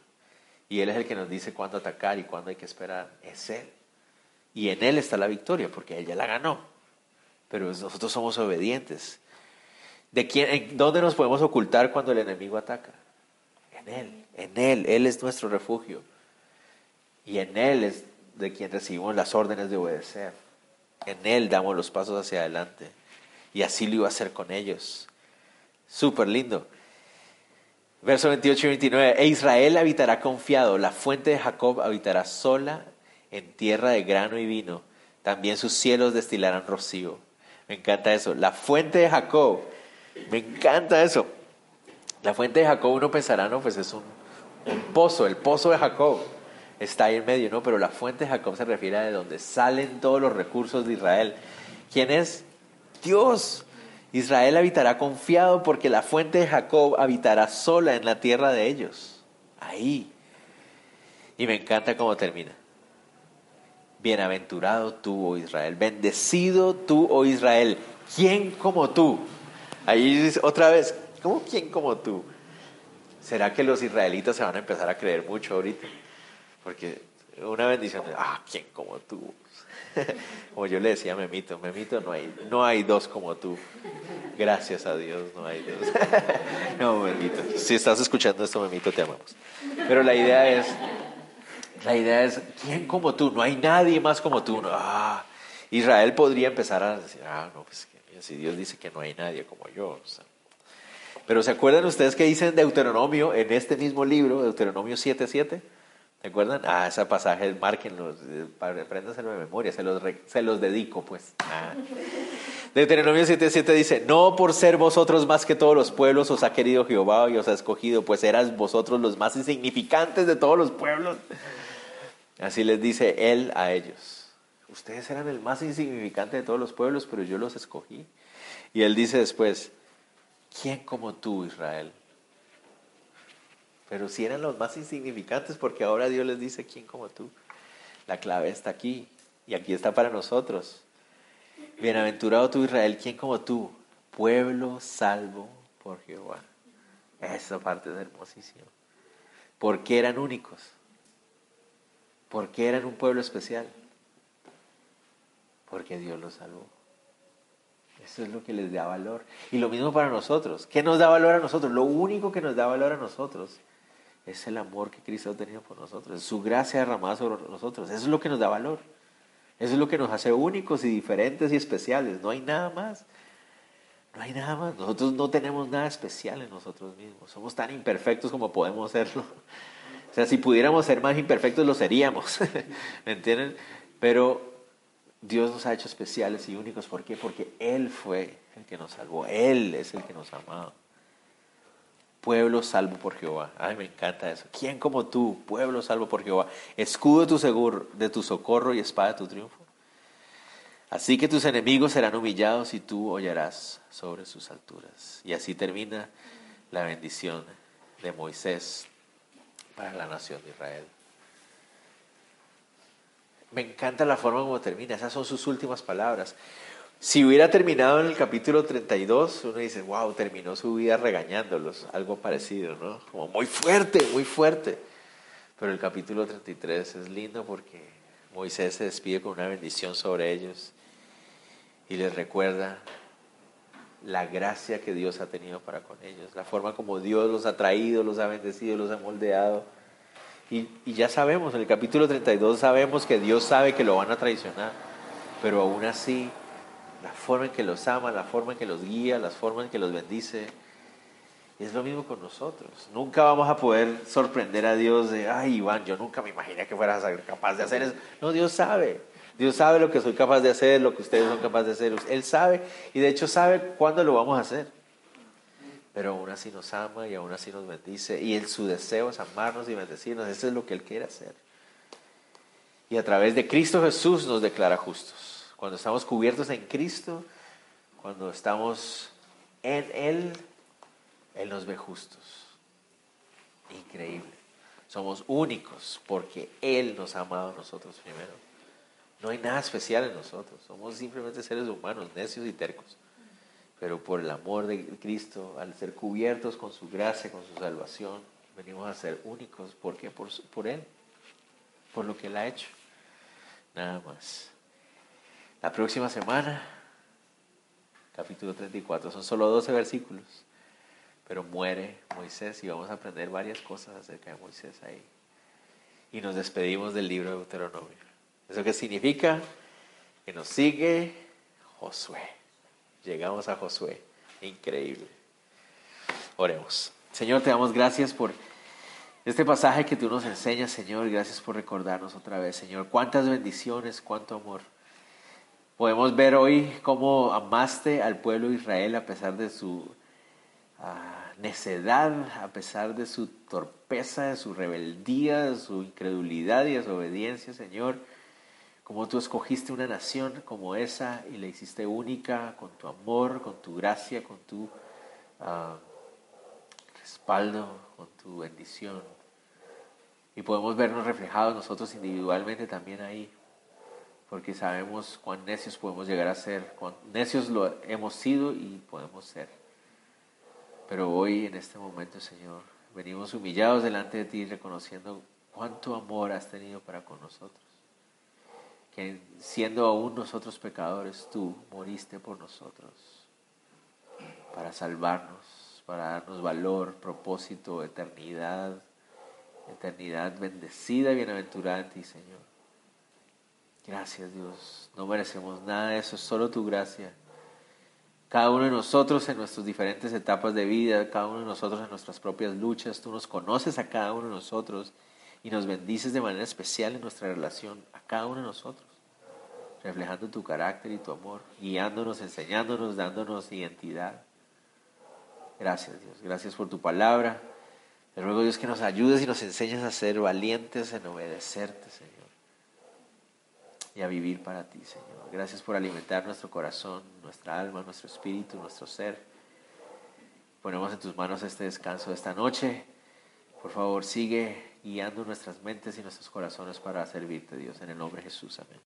Y Él es el que nos dice cuándo atacar y cuándo hay que esperar. Es Él. Y en Él está la victoria, porque Él ya la ganó. Pero nosotros somos obedientes. ¿De quién, en ¿Dónde nos podemos ocultar cuando el enemigo ataca? En Él. En Él. Él es nuestro refugio. Y en Él es de quien recibimos las órdenes de obedecer. En Él damos los pasos hacia adelante. Y así lo iba a hacer con ellos. Súper lindo. Verso 28 y 29. E Israel habitará confiado, la fuente de Jacob habitará sola en tierra de grano y vino. También sus cielos destilarán rocío. Me encanta eso. La fuente de Jacob. Me encanta eso. La fuente de Jacob uno pensará, no, pues es un, un pozo, el pozo de Jacob está ahí en medio, ¿no? Pero la fuente de Jacob se refiere a de donde salen todos los recursos de Israel. ¿Quién es? Dios. Israel habitará confiado porque la fuente de Jacob habitará sola en la tierra de ellos. Ahí. Y me encanta cómo termina. Bienaventurado tú, oh Israel. Bendecido tú, oh Israel. ¿Quién como tú? Ahí otra vez, ¿cómo quién como tú? ¿Será que los israelitas se van a empezar a creer mucho ahorita? Porque una bendición, ah, ¿quién como tú? *laughs* como yo le decía a Memito, Memito, no hay, no hay dos como tú. Gracias a Dios, no hay dos. *laughs* no, Memito, si estás escuchando esto, Memito, te amamos. Pero la idea es, la idea es, ¿quién como tú? No hay nadie más como tú. Ah, Israel podría empezar a decir, ah, no, pues si Dios dice que no hay nadie como yo. pero ¿se acuerdan ustedes que dicen Deuteronomio en este mismo libro, Deuteronomio 7.7? ¿Se acuerdan? Ah, ese pasaje, márquenlo, eh, apréndaselo de memoria, se los, se los dedico, pues. Ah. Deuteronomio 7:7 dice, no por ser vosotros más que todos los pueblos os ha querido Jehová y os ha escogido, pues eras vosotros los más insignificantes de todos los pueblos. Así les dice él a ellos. Ustedes eran el más insignificante de todos los pueblos, pero yo los escogí. Y él dice después, ¿quién como tú, Israel? Pero si eran los más insignificantes, porque ahora Dios les dice, ¿quién como tú? La clave está aquí y aquí está para nosotros. Bienaventurado tú Israel, ¿quién como tú? Pueblo salvo por Jehová. Esa parte es hermosísima. ¿Por qué eran únicos? ¿Por qué eran un pueblo especial? Porque Dios los salvó. Eso es lo que les da valor. Y lo mismo para nosotros. ¿Qué nos da valor a nosotros? Lo único que nos da valor a nosotros es el amor que Cristo ha tenido por nosotros, es su gracia derramada sobre nosotros. Eso es lo que nos da valor. Eso es lo que nos hace únicos y diferentes y especiales. No hay nada más. No hay nada más. Nosotros no tenemos nada especial en nosotros mismos. Somos tan imperfectos como podemos serlo. O sea, si pudiéramos ser más imperfectos, lo seríamos. *laughs* ¿Me entienden? Pero Dios nos ha hecho especiales y únicos. ¿Por qué? Porque Él fue el que nos salvó. Él es el que nos amado. Pueblo salvo por Jehová. Ay, me encanta eso. ¿Quién como tú, pueblo salvo por Jehová? Escudo tu, seguro, de tu socorro y espada de tu triunfo. Así que tus enemigos serán humillados y tú hollarás sobre sus alturas. Y así termina la bendición de Moisés para la nación de Israel. Me encanta la forma como termina, esas son sus últimas palabras. Si hubiera terminado en el capítulo 32, uno dice, wow, terminó su vida regañándolos, algo parecido, ¿no? Como muy fuerte, muy fuerte. Pero el capítulo 33 es lindo porque Moisés se despide con una bendición sobre ellos y les recuerda la gracia que Dios ha tenido para con ellos, la forma como Dios los ha traído, los ha bendecido, los ha moldeado. Y, y ya sabemos, en el capítulo 32 sabemos que Dios sabe que lo van a traicionar, pero aún así la forma en que los ama, la forma en que los guía, la forma en que los bendice. es lo mismo con nosotros. Nunca vamos a poder sorprender a Dios de, ay Iván, yo nunca me imaginé que fueras capaz de hacer eso. No, Dios sabe. Dios sabe lo que soy capaz de hacer, lo que ustedes son capaces de hacer. Él sabe y de hecho sabe cuándo lo vamos a hacer. Pero aún así nos ama y aún así nos bendice. Y él, su deseo es amarnos y bendecirnos. Eso es lo que Él quiere hacer. Y a través de Cristo Jesús nos declara justos. Cuando estamos cubiertos en Cristo, cuando estamos en Él, Él nos ve justos. Increíble. Somos únicos porque Él nos ha amado a nosotros primero. No hay nada especial en nosotros. Somos simplemente seres humanos, necios y tercos. Pero por el amor de Cristo, al ser cubiertos con su gracia, con su salvación, venimos a ser únicos. ¿Por qué? Por, por Él. Por lo que Él ha hecho. Nada más. La próxima semana, capítulo 34, son solo 12 versículos, pero muere Moisés y vamos a aprender varias cosas acerca de Moisés ahí. Y nos despedimos del libro de Deuteronomio. ¿Eso qué significa? Que nos sigue Josué. Llegamos a Josué. Increíble. Oremos. Señor, te damos gracias por este pasaje que tú nos enseñas, Señor. Gracias por recordarnos otra vez, Señor. Cuántas bendiciones, cuánto amor. Podemos ver hoy cómo amaste al pueblo de Israel a pesar de su ah, necedad, a pesar de su torpeza, de su rebeldía, de su incredulidad y desobediencia, Señor. Como tú escogiste una nación como esa y la hiciste única con tu amor, con tu gracia, con tu ah, respaldo, con tu bendición. Y podemos vernos reflejados nosotros individualmente también ahí porque sabemos cuán necios podemos llegar a ser, cuán necios lo hemos sido y podemos ser. Pero hoy, en este momento, Señor, venimos humillados delante de ti, reconociendo cuánto amor has tenido para con nosotros. Que siendo aún nosotros pecadores, tú moriste por nosotros, para salvarnos, para darnos valor, propósito, eternidad, eternidad bendecida y bienaventurada en ti, Señor. Gracias Dios, no merecemos nada de eso, es solo tu gracia. Cada uno de nosotros en nuestras diferentes etapas de vida, cada uno de nosotros en nuestras propias luchas, tú nos conoces a cada uno de nosotros y nos bendices de manera especial en nuestra relación a cada uno de nosotros, reflejando tu carácter y tu amor, guiándonos, enseñándonos, dándonos identidad. Gracias Dios, gracias por tu palabra. Te ruego Dios que nos ayudes y nos enseñes a ser valientes en obedecerte, Señor y a vivir para ti, Señor. Gracias por alimentar nuestro corazón, nuestra alma, nuestro espíritu, nuestro ser. Ponemos en tus manos este descanso de esta noche. Por favor, sigue guiando nuestras mentes y nuestros corazones para servirte, Dios. En el nombre de Jesús. Amén.